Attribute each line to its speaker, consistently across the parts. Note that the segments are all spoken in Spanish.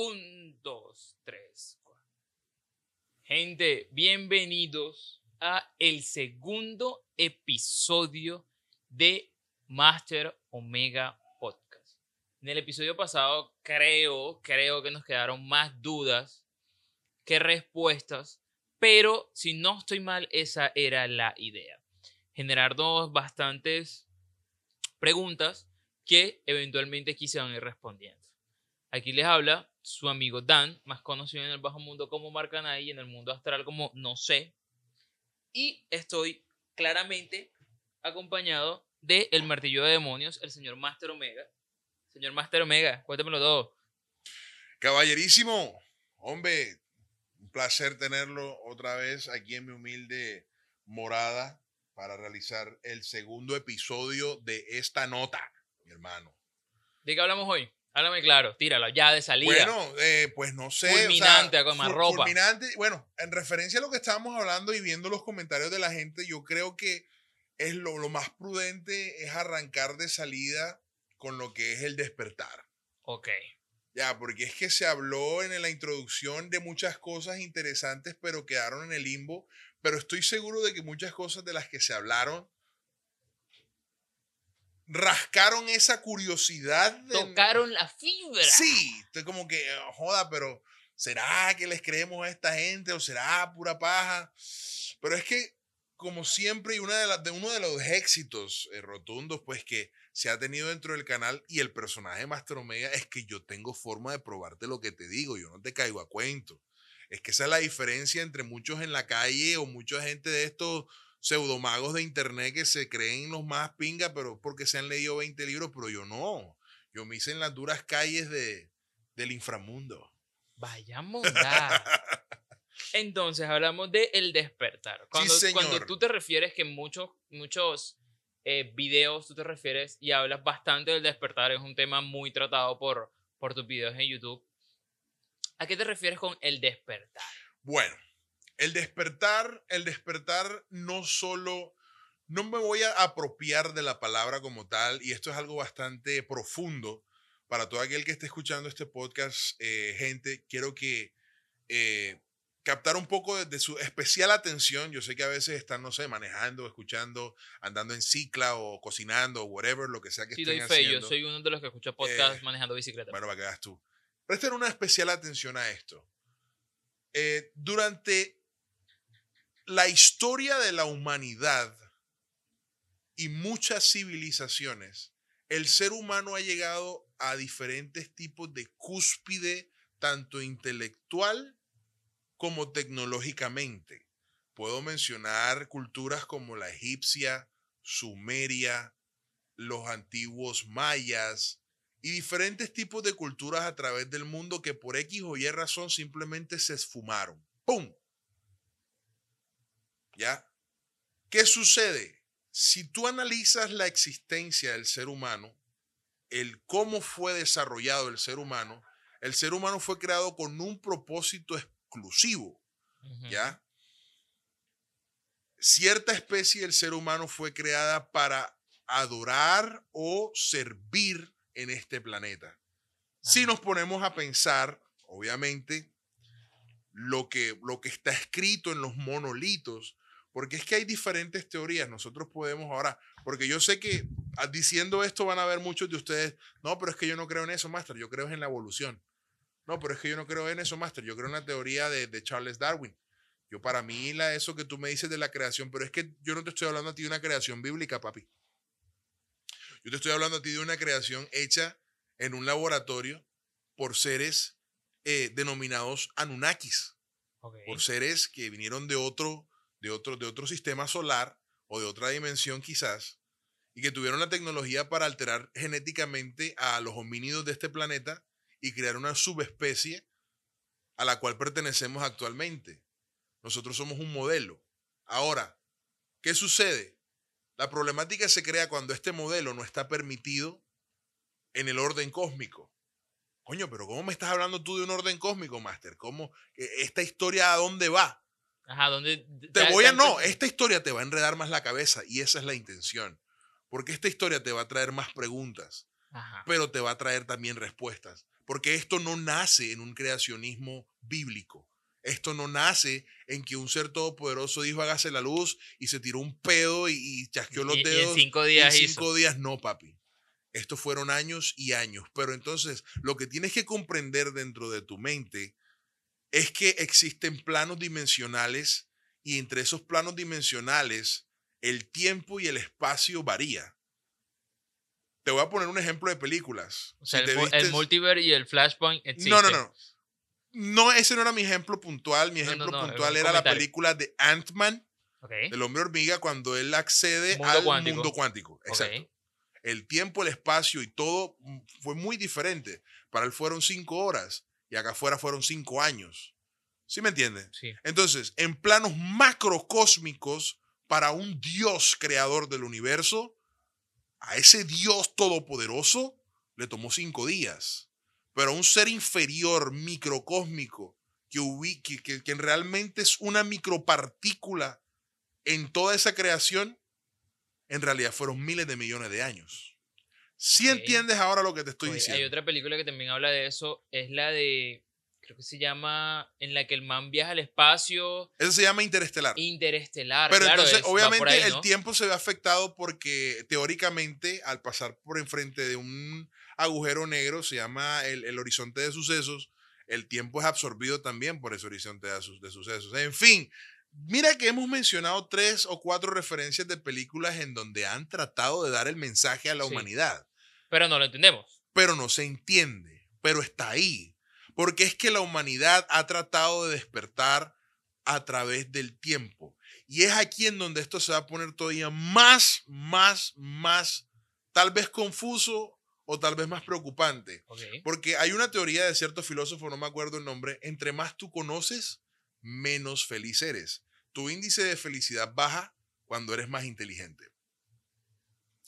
Speaker 1: Un, dos, tres, cuatro. Gente, bienvenidos a el segundo episodio de Master Omega Podcast. En el episodio pasado creo, creo que nos quedaron más dudas que respuestas, pero si no estoy mal, esa era la idea. Generar dos bastantes preguntas que eventualmente aquí se ir respondiendo. Aquí les habla su amigo Dan, más conocido en el bajo mundo como Marcanay y en el mundo astral como No sé. Y estoy claramente acompañado de el martillo de demonios, el señor Master Omega. Señor Master Omega, cuéntemelo todo.
Speaker 2: Caballerísimo, hombre, un placer tenerlo otra vez aquí en mi humilde morada para realizar el segundo episodio de esta nota, mi hermano.
Speaker 1: ¿De qué hablamos hoy? Háblame claro, tíralo, ya de salida.
Speaker 2: Bueno, eh, pues no sé.
Speaker 1: Fulminante, con más ropa.
Speaker 2: Fulminante, bueno, en referencia a lo que estábamos hablando y viendo los comentarios de la gente, yo creo que es lo, lo más prudente es arrancar de salida con lo que es el despertar.
Speaker 1: Ok.
Speaker 2: Ya, porque es que se habló en la introducción de muchas cosas interesantes, pero quedaron en el limbo. Pero estoy seguro de que muchas cosas de las que se hablaron rascaron esa curiosidad.
Speaker 1: Tocaron la fibra.
Speaker 2: Sí, estoy como que, joda, pero ¿será que les creemos a esta gente o será pura paja? Pero es que, como siempre, y una de, las de uno de los éxitos eh, rotundos, pues que se ha tenido dentro del canal y el personaje Master Omega es que yo tengo forma de probarte lo que te digo, yo no te caigo a cuento. Es que esa es la diferencia entre muchos en la calle o mucha gente de estos pseudomagos de internet que se creen los más pinga, pero porque se han leído 20 libros, pero yo no. Yo me hice en las duras calles de, del inframundo.
Speaker 1: Vayamos Entonces hablamos de el despertar. Cuando, cuando tú te refieres que muchos, muchos eh, videos tú te refieres y hablas bastante del despertar, es un tema muy tratado por, por tus videos en YouTube. ¿A qué te refieres con el despertar?
Speaker 2: Bueno, el despertar, el despertar no solo, no me voy a apropiar de la palabra como tal, y esto es algo bastante profundo para todo aquel que esté escuchando este podcast, eh, gente, quiero que eh, captar un poco de, su especial atención. Yo sé que a veces están, no sé, manejando, escuchando, andando en cicla o cocinando o whatever, lo que sea que
Speaker 1: sí,
Speaker 2: estén
Speaker 1: doy fe, Yo soy uno de los que escucha podcast eh, manejando bicicleta.
Speaker 2: Bueno, para que veas tú. Presten una especial atención a esto. durante la historia de la humanidad y muchas civilizaciones, el ser humano ha llegado a diferentes tipos de cúspide, tanto intelectual como tecnológicamente. Puedo mencionar culturas como la egipcia, sumeria, los antiguos mayas y diferentes tipos de culturas a través del mundo que por X o Y razón simplemente se esfumaron. ¡Pum! ¿Ya? ¿Qué sucede? Si tú analizas la existencia del ser humano, el cómo fue desarrollado el ser humano, el ser humano fue creado con un propósito exclusivo, ¿ya? Cierta especie del ser humano fue creada para adorar o servir en este planeta. Si nos ponemos a pensar, obviamente, lo que, lo que está escrito en los monolitos, porque es que hay diferentes teorías. Nosotros podemos ahora, porque yo sé que ah, diciendo esto van a ver muchos de ustedes, no, pero es que yo no creo en eso, Master, yo creo en la evolución. No, pero es que yo no creo en eso, Master, yo creo en la teoría de, Charles Darwin. Yo para mí, la, eso que tú me dices de la creación, pero es que yo no te estoy hablando a ti de una creación bíblica, papi. Yo te estoy hablando a ti de una creación hecha en un laboratorio por seres eh, denominados Anunnakis. Por seres que vinieron de otro de otro, de otro sistema solar o de otra dimensión quizás, y que tuvieron la tecnología para alterar genéticamente a los homínidos de este planeta y crear una subespecie a la cual pertenecemos actualmente. Nosotros somos un modelo. Ahora, ¿qué sucede? La problemática se crea cuando este modelo no está permitido en el orden cósmico. Coño, pero ¿cómo me estás hablando tú de un orden cósmico, Master? ¿Cómo esta historia a dónde va?
Speaker 1: Ajá, ¿dónde?
Speaker 2: Te voy a, no, esta historia te va a enredar más la cabeza y esa es la intención. Porque esta historia te va a traer más preguntas, pero te va a traer también respuestas. porque esto no nace en un creacionismo bíblico. Esto no nace en que un ser todopoderoso dijo hágase la luz y se tiró un pedo y, chasqueó los dedos.
Speaker 1: Y en cinco días.
Speaker 2: en cinco días no, papi. Estos fueron años y años. Pero entonces lo que tienes que comprender dentro de tu mente es que existen planos dimensionales y entre esos planos dimensionales el tiempo y el espacio varía. Te voy a poner un ejemplo de películas.
Speaker 1: O sea, el, multiverse y el flashpoint existen.
Speaker 2: No, no, no. No, ese no era mi ejemplo puntual. Mi ejemplo puntual era la película de Ant-Man, del hombre hormiga, cuando él accede al mundo cuántico. Exacto. El tiempo, el espacio y todo mm, fue muy diferente. Para él fueron cinco horas y acá afuera fueron cinco años. ¿Sí me entienden?
Speaker 1: Sí.
Speaker 2: Entonces, en planos macrocósmicos, para un Dios creador del universo, a ese Dios todopoderoso le tomó cinco días. Pero a un ser inferior, microcósmico, que, que, que, realmente es una micropartícula en toda esa creación, en realidad fueron miles de millones de años. Si entiendes ahora lo que te estoy diciendo.
Speaker 1: Hay otra película que también habla de eso, es la de, creo que se llama, en la que el man viaja al espacio.
Speaker 2: Eso se llama interestelar.
Speaker 1: Interestelar.
Speaker 2: Pero entonces, obviamente, el tiempo se ve afectado porque teóricamente, al pasar por enfrente de un agujero negro, se llama el, horizonte de sucesos, el tiempo es absorbido también por ese horizonte de, de sucesos. En fin, Mira que hemos mencionado tres o cuatro referencias de películas en donde han tratado de dar el mensaje a la humanidad.
Speaker 1: Pero no lo entendemos.
Speaker 2: Pero no se entiende, pero está ahí. Porque es que la humanidad ha tratado de despertar a través del tiempo. Y es aquí en donde esto se va a poner todavía más, más, más, tal vez confuso o tal vez más preocupante. Porque hay una teoría de cierto filósofo, no me acuerdo el nombre, entre más tú conoces, menos feliz eres. Tu índice de felicidad baja cuando eres más inteligente.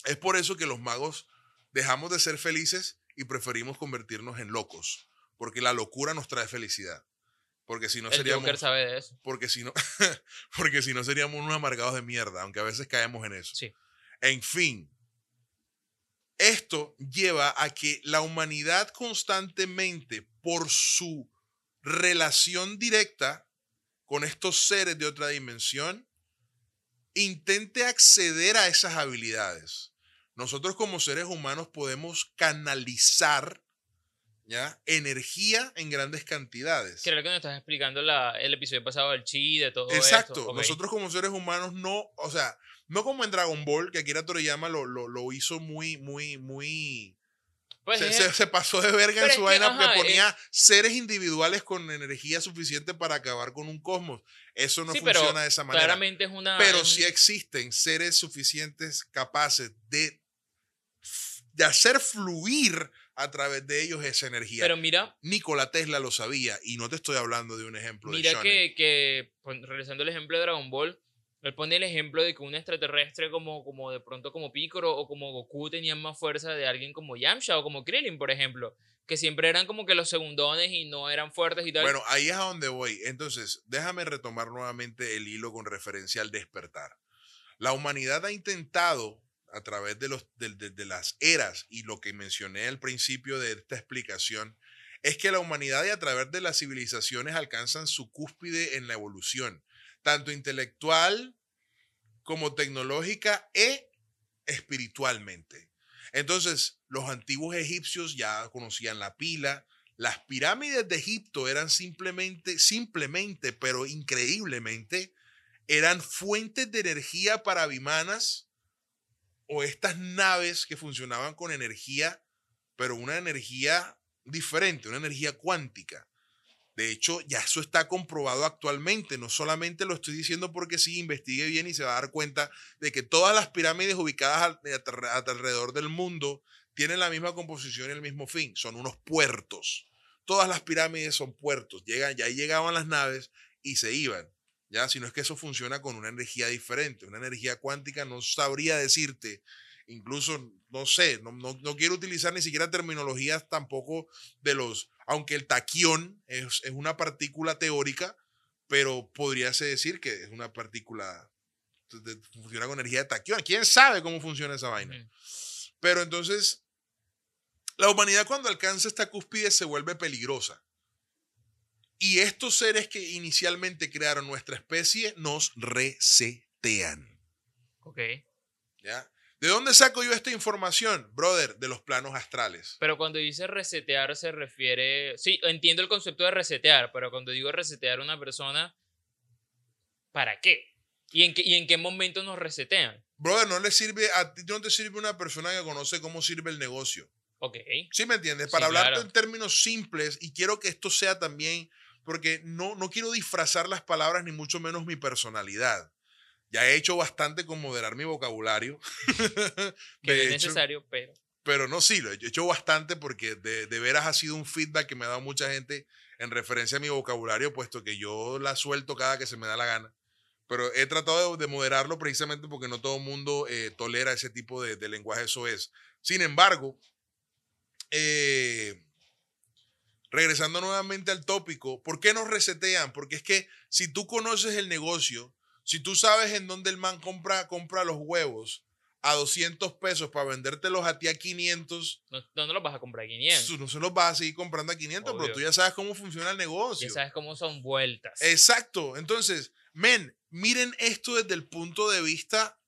Speaker 2: Es por eso que los magos dejamos de ser felices y preferimos convertirnos en locos, porque la locura nos trae felicidad. Porque si no seríamos
Speaker 1: sabe de eso.
Speaker 2: Porque si no porque si no seríamos unos amargados de mierda, aunque a veces caemos en eso.
Speaker 1: Sí.
Speaker 2: En fin, esto lleva a que la humanidad constantemente por su relación directa con estos seres de otra dimensión, intente acceder a esas habilidades. Nosotros como seres humanos podemos canalizar ¿ya? energía en grandes cantidades.
Speaker 1: Creo que nos estás explicando el episodio pasado del chi, de todo
Speaker 2: Exacto. Nosotros como seres humanos no, o sea, no como en Dragon Ball, que Akira Toriyama lo, lo, lo hizo muy, muy, muy pues se, pasó de verga en su vaina porque ponía seres individuales con energía suficiente para acabar con un cosmos. Eso no funciona de esa manera.
Speaker 1: Claramente es una.
Speaker 2: Pero sí existen seres suficientes capaces de, de hacer fluir a través de ellos esa energía.
Speaker 1: Pero mira.
Speaker 2: Nikola Tesla lo sabía y no te estoy hablando de un ejemplo
Speaker 1: mira que, que, regresando al ejemplo de Dragon Ball, él pone el ejemplo de que un extraterrestre como, como de pronto como Piccolo o como Goku tenían más fuerza de alguien como Yamcha o como Krillin, por ejemplo, que siempre eran como que los segundones y no eran fuertes y tal.
Speaker 2: Bueno, ahí es a donde voy. Entonces, déjame retomar nuevamente el hilo con referencia al despertar. La humanidad ha intentado a través de, los, de las eras y lo que mencioné al principio de esta explicación, es que la humanidad y a través de las civilizaciones alcanzan su cúspide en la evolución tanto intelectual como tecnológica e espiritualmente. Entonces, los antiguos egipcios ya conocían la pila. Las pirámides de Egipto eran simplemente, simplemente, pero increíblemente, eran fuentes de energía para bimanas o estas naves que funcionaban con energía, pero una energía diferente, una energía cuántica. De hecho, ya eso está comprobado actualmente. No solamente lo estoy diciendo porque sí, investigue bien y se va a dar cuenta de que todas las pirámides ubicadas alrededor del mundo tienen la misma composición y el mismo fin. Son unos puertos. Todas las pirámides son puertos. Llegan, ya llegaban las naves y se iban. Ya, sino es que eso funciona con una energía diferente. Una energía cuántica no sabría decirte incluso, no sé, no, no, quiero utilizar ni siquiera terminologías tampoco de los, aunque el taquión es, es una partícula teórica, pero podríase decir que es una partícula, funciona con energía de taquión. ¿Quién sabe cómo funciona esa vaina? Pero entonces, La humanidad cuando alcanza esta cúspide se vuelve peligrosa. Y estos seres que inicialmente crearon nuestra especie nos resetean.
Speaker 1: Ok.
Speaker 2: ¿Ya? ¿De dónde saco yo esta información? Brother, de los planos astrales.
Speaker 1: Pero cuando dice resetear se refiere... Sí, entiendo el concepto de resetear, pero cuando digo resetear a una persona, ¿para qué? ¿Y en qué, y en qué momento nos resetean?
Speaker 2: Brother, no le sirve, a ti no te sirve una persona que conoce cómo sirve el negocio.
Speaker 1: Ok.
Speaker 2: ¿Sí me entiendes?
Speaker 1: Sí,
Speaker 2: Para hablar
Speaker 1: claro.
Speaker 2: en términos simples, y quiero que esto sea también, porque no, no quiero disfrazar las palabras ni mucho menos mi personalidad. Ya he hecho bastante con moderar mi vocabulario.
Speaker 1: Que
Speaker 2: De
Speaker 1: es
Speaker 2: hecho,
Speaker 1: necesario, pero...
Speaker 2: pero no, sí, lo he hecho bastante porque de, de veras ha sido un feedback que me ha dado mucha gente en referencia a mi vocabulario, puesto que yo la suelto cada que se me da la gana. Pero he tratado de, de moderarlo precisamente porque no todo el mundo eh, tolera ese tipo de, de lenguaje, eso es. Sin embargo, eh, regresando nuevamente al tópico, ¿por qué nos resetean? Porque es que si tú conoces el negocio, si tú sabes en dónde el man compra, compra los huevos a 200 pesos para vendértelos a ti a 500,
Speaker 1: No, no, no los vas a comprar a 500.
Speaker 2: tú no se los vas a seguir comprando a 500, pero tú ya sabes cómo funciona el negocio.
Speaker 1: Ya sabes cómo son vueltas.
Speaker 2: Exacto. Entonces, men, miren esto desde el punto de vista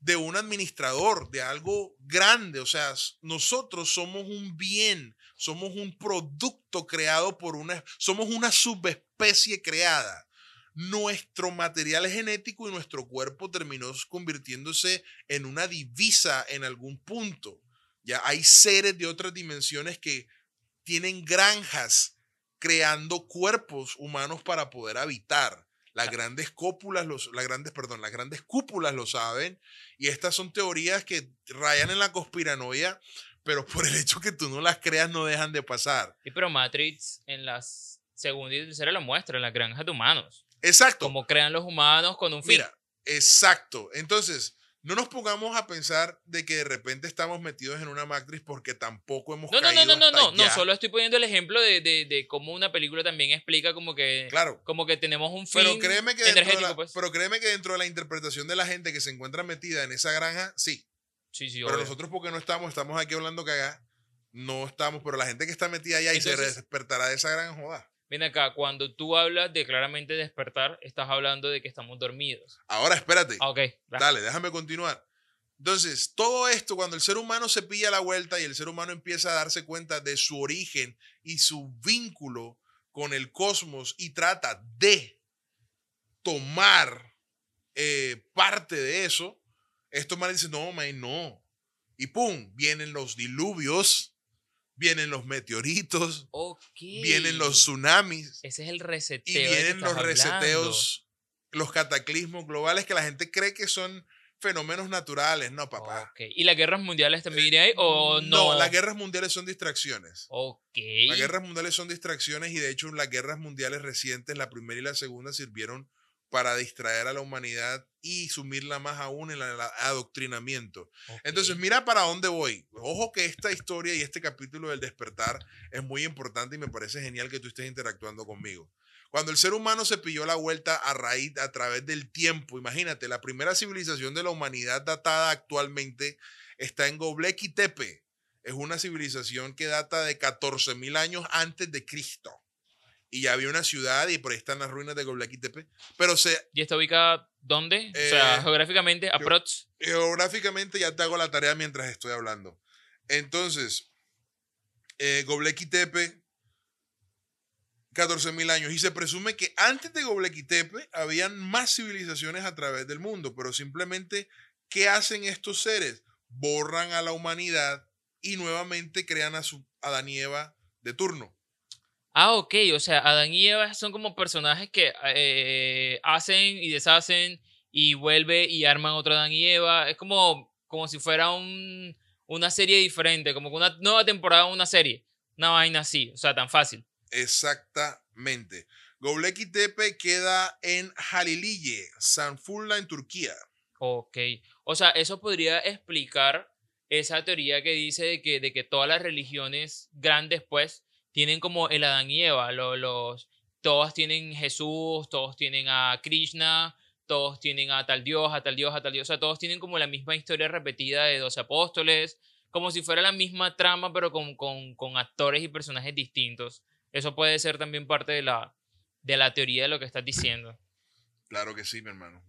Speaker 2: de un administrador, de algo grande. O sea, nosotros somos un bien, somos un producto creado por una, somos una subespecie creada. Nuestro material genético y nuestro cuerpo terminó convirtiéndose en una divisa en algún punto. Ya hay seres de otras dimensiones que tienen granjas creando cuerpos humanos para poder habitar. Las grandes cópulas, los, las grandes, perdón, las grandes cúpulas lo saben. Y estas son teorías que rayan en la conspiranoia, pero por el hecho que tú no las creas no dejan de pasar.
Speaker 1: Sí, pero Matrix en las segunda y tercera lo muestra, en las granjas de humanos.
Speaker 2: Exacto.
Speaker 1: Cómo crean los humanos con un fin.
Speaker 2: Mira, exacto. Entonces, no nos pongamos a pensar de que de repente estamos metidos en una matriz porque tampoco hemos
Speaker 1: No, no, no,
Speaker 2: caído
Speaker 1: no, no,
Speaker 2: hasta
Speaker 1: no, no,
Speaker 2: allá.
Speaker 1: solo estoy poniendo el ejemplo de, de, de cómo una película también explica como que,
Speaker 2: Claro.
Speaker 1: como que tenemos un fin
Speaker 2: Pero créeme, que
Speaker 1: energético,
Speaker 2: la,
Speaker 1: pues.
Speaker 2: pero créeme que dentro de la interpretación de la gente que se encuentra metida en esa granja, sí.
Speaker 1: Sí, sí,
Speaker 2: Pero
Speaker 1: obvio.
Speaker 2: nosotros porque no estamos, estamos aquí hablando cagá, no estamos, pero la gente que está metida allá y se despertará de esa gran joda.
Speaker 1: Ven acá, cuando tú hablas de claramente despertar, estás hablando de que estamos dormidos.
Speaker 2: Ahora, espérate.
Speaker 1: Ah, ok.
Speaker 2: Dale, déjame continuar. Entonces, todo esto, cuando el ser humano se pilla la vuelta y el ser humano empieza a darse cuenta de su origen y su vínculo con el cosmos y trata de tomar eh, parte de eso, estos manes dicen, no, man, no. Y pum, vienen los diluvios, vienen los meteoritos,
Speaker 1: Ok.
Speaker 2: vienen los tsunamis
Speaker 1: Ese es el reseteo.
Speaker 2: y vienen los
Speaker 1: estás hablando.
Speaker 2: reseteos, los cataclismos globales que la gente cree que son fenómenos naturales. No, papá.
Speaker 1: Ok. ¿Y las guerras mundiales también irían ahí o no?
Speaker 2: No, las guerras mundiales son distracciones.
Speaker 1: Ok.
Speaker 2: Las guerras mundiales son distracciones y de hecho las guerras mundiales recientes, la primera y la segunda, sirvieron para distraer a la humanidad y sumirla más aún en el adoctrinamiento. Entonces, mira para dónde voy. Ojo que esta historia y este capítulo del despertar es muy importante y me parece genial que tú estés interactuando conmigo. Cuando el ser humano se pilló la vuelta a raíz, a través del tiempo, imagínate, la primera civilización de la humanidad datada actualmente está en Göbekli Tepe. Es una civilización que data de 14.000 años antes de Cristo. Y ya había una ciudad y por ahí están las ruinas de Göbekli Tepe. Pero se,
Speaker 1: ¿Y está ubicada dónde? o sea,
Speaker 2: Eh,
Speaker 1: geográficamente, aprox.
Speaker 2: geográficamente ya te hago la tarea mientras estoy hablando. Entonces, eh, Göbekli Tepe, 14.000 años. Y se presume que antes de Göbekli Tepe habían más civilizaciones a través del mundo, pero simplemente, ¿qué hacen estos seres? Borran a la humanidad y nuevamente crean a su Adán y Eva de turno.
Speaker 1: Ah, ok. O sea, Adán y Eva son como personajes que eh, hacen y deshacen y vuelve y arman otro Adán y Eva. Es como, como si fuera un, una serie diferente, como que una nueva temporada de una serie. Una vaina así, o sea, tan fácil.
Speaker 2: Exactamente. Göbekli Tepe queda en Haliliye, Sanfurla, en Turquía.
Speaker 1: Ok. O sea, eso podría explicar esa teoría que dice de que, de que todas las religiones grandes, pues, tienen como el Adán y Eva. lo- los, todos tienen Jesús, todos tienen a Krishna, todos tienen a tal Dios, a tal Dios, a tal Dios. O sea, todos tienen como la misma historia repetida de 12 apóstoles, como si fuera la misma trama, pero con, con, con actores y personajes distintos. Eso puede ser también parte de la, de la teoría de lo que estás diciendo.
Speaker 2: Claro que sí, mi hermano.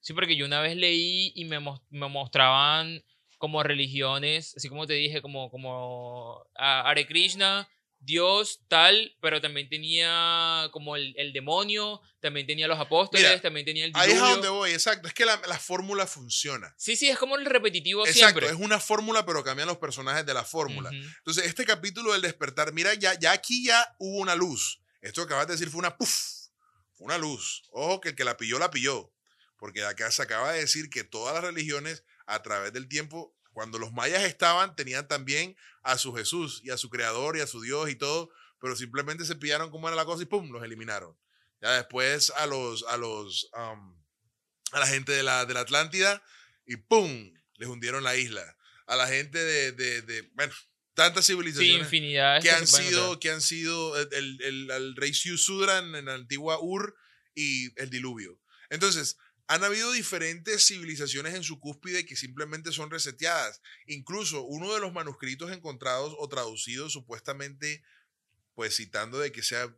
Speaker 1: Sí, porque yo una vez leí y me, me mostraban como religiones, así como te dije, como, como Hare Krishna, Dios tal, pero también tenía como el, demonio, también tenía los apóstoles, también tenía el
Speaker 2: diluvio. Ahí es a donde voy, exacto. Es que la, fórmula funciona.
Speaker 1: Sí, sí, es como el repetitivo
Speaker 2: exacto, es una fórmula, pero cambian los personajes de la fórmula. Entonces, este capítulo del despertar, mira, ya, ya aquí ya hubo una luz. Esto que acabas de decir fue una puff, fue una luz. Ojo, que el que la pilló, la pilló. Porque acá se acaba de decir que todas las religiones, a través del tiempo, cuando los mayas estaban, tenían también a su Jesús y a su creador y a su Dios y todo, pero simplemente se pillaron cómo era la cosa y ¡pum! los eliminaron. Ya después a los, a los, a la gente de la, de la Atlántida y ¡pum! les hundieron la isla. A la gente de, de, de bueno, tantas civilizaciones
Speaker 1: infinidad
Speaker 2: que, han sido, que han sido el, el, el, rey Siusudra en, en la antigua Ur y el diluvio. Entonces, han habido diferentes civilizaciones en su cúspide que simplemente son reseteadas. Incluso uno de los manuscritos encontrados o traducidos, supuestamente, pues citando de que sea,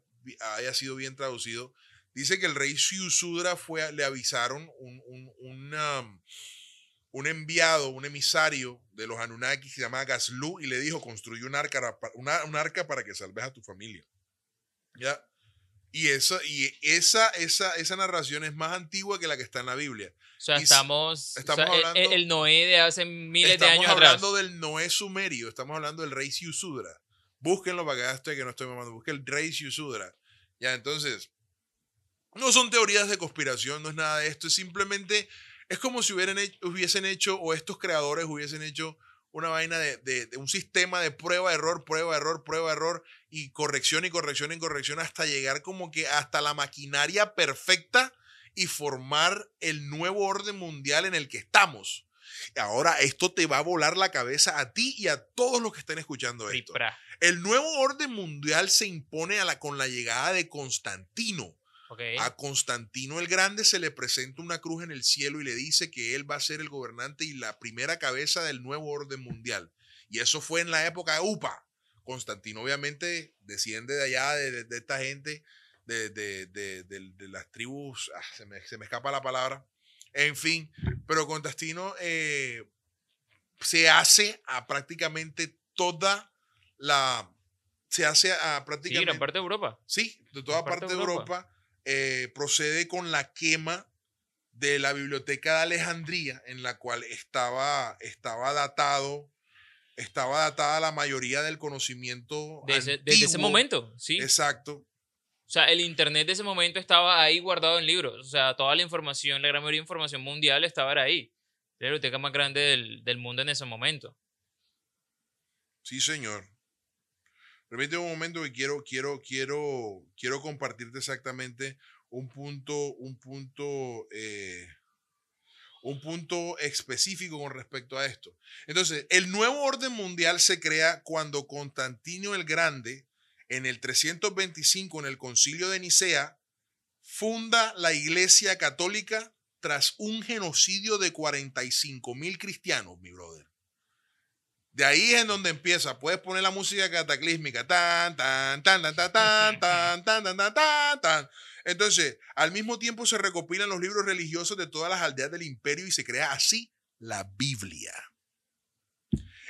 Speaker 2: haya sido bien traducido, dice que el rey Siusudra fue, le avisaron un, un, un, enviado, un emisario de los Anunnaki que se llama Gaslu y le dijo, construye un arca, una, un arca para que salves a tu familia. ¿Ya? Y, eso, y esa, esa, esa narración es más antigua que la que está en la Biblia.
Speaker 1: O sea, estamos, estamos hablando, el, Noé de hace miles de años
Speaker 2: Estamos hablando del Noé sumerio, estamos hablando del rey Siusudra. Búsquenlo para que estoy que no estoy mamando. Busquen el rey Siusudra. Ya, entonces, no son teorías de conspiración, no es nada de esto. Es simplemente, es como si hubieran hubiesen hecho, o estos creadores hubiesen hecho una vaina de, de, un sistema de prueba, error, prueba, error, prueba, error y corrección y corrección y corrección hasta llegar como que hasta la maquinaria perfecta y formar el nuevo orden mundial en el que estamos. Ahora esto te va a volar la cabeza a ti y a todos los que estén escuchando esto. El nuevo orden mundial se impone a la, con la llegada de Constantino. A Constantino el Grande se le presenta una cruz en el cielo y le dice que él va a ser el gobernante y la primera cabeza del nuevo orden mundial. Y eso fue en la época de UPA. Constantino obviamente desciende de allá, de, esta gente, de, las tribus, ah, se, me, escapa la palabra, en fin, pero Constantino eh, se hace a prácticamente toda la... Se hace a prácticamente... Sí,
Speaker 1: gran parte de Europa.
Speaker 2: Sí, de toda parte, de Europa eh, procede con la quema de la biblioteca de Alejandría, en la cual estaba, estaba datado, estaba datada la mayoría del conocimiento.
Speaker 1: Desde, desde ese momento, sí.
Speaker 2: Exacto.
Speaker 1: O sea, el internet de ese momento estaba ahí guardado en libros. O sea, toda la información, la gran mayoría de información mundial estaba ahí. La biblioteca más grande del, del mundo en ese momento.
Speaker 2: Sí, señor. Permíteme un momento que quiero, quiero, quiero, quiero compartirte exactamente un punto, un punto, eh, un punto específico con respecto a esto. Entonces, el nuevo orden mundial se crea cuando Constantino el Grande, en el 325, en el concilio de Nicea, funda la Iglesia Católica tras un genocidio de 45 mil cristianos, mi brother. De ahí es en donde empieza. Puedes poner la música cataclísmica. Tan, tan, tan, tan, tan, tan, tan, tan, tan, tan, tan. Entonces, al mismo tiempo se recopilan los libros religiosos de todas las aldeas del imperio y se crea así la Biblia.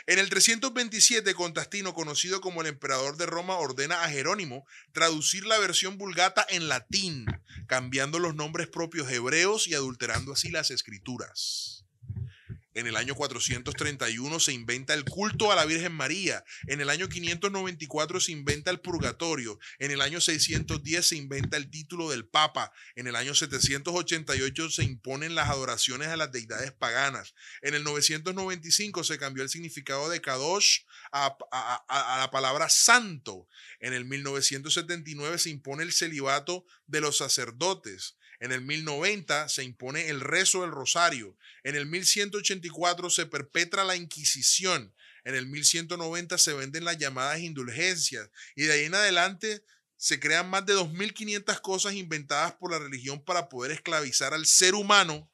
Speaker 2: En el 327, Contastino, conocido como el emperador de Roma, ordena a Jerónimo traducir la versión vulgata en latín, cambiando los nombres propios hebreos y adulterando así las escrituras. En el año 431 se inventa el culto a la Virgen María. En el año 594 se inventa el purgatorio. En el año 610 se inventa el título del Papa. En el año 788 se imponen las adoraciones a las deidades paganas. En el 995 se cambió el significado de Kadosh a, la palabra santo. En el 1979 se impone el celibato de los sacerdotes. En el 1090 se impone el rezo del rosario. En el 1184 se perpetra la Inquisición. En el 1190 se venden las llamadas indulgencias. Y de ahí en adelante se crean más de 2.500 cosas inventadas por la religión para poder esclavizar al ser humano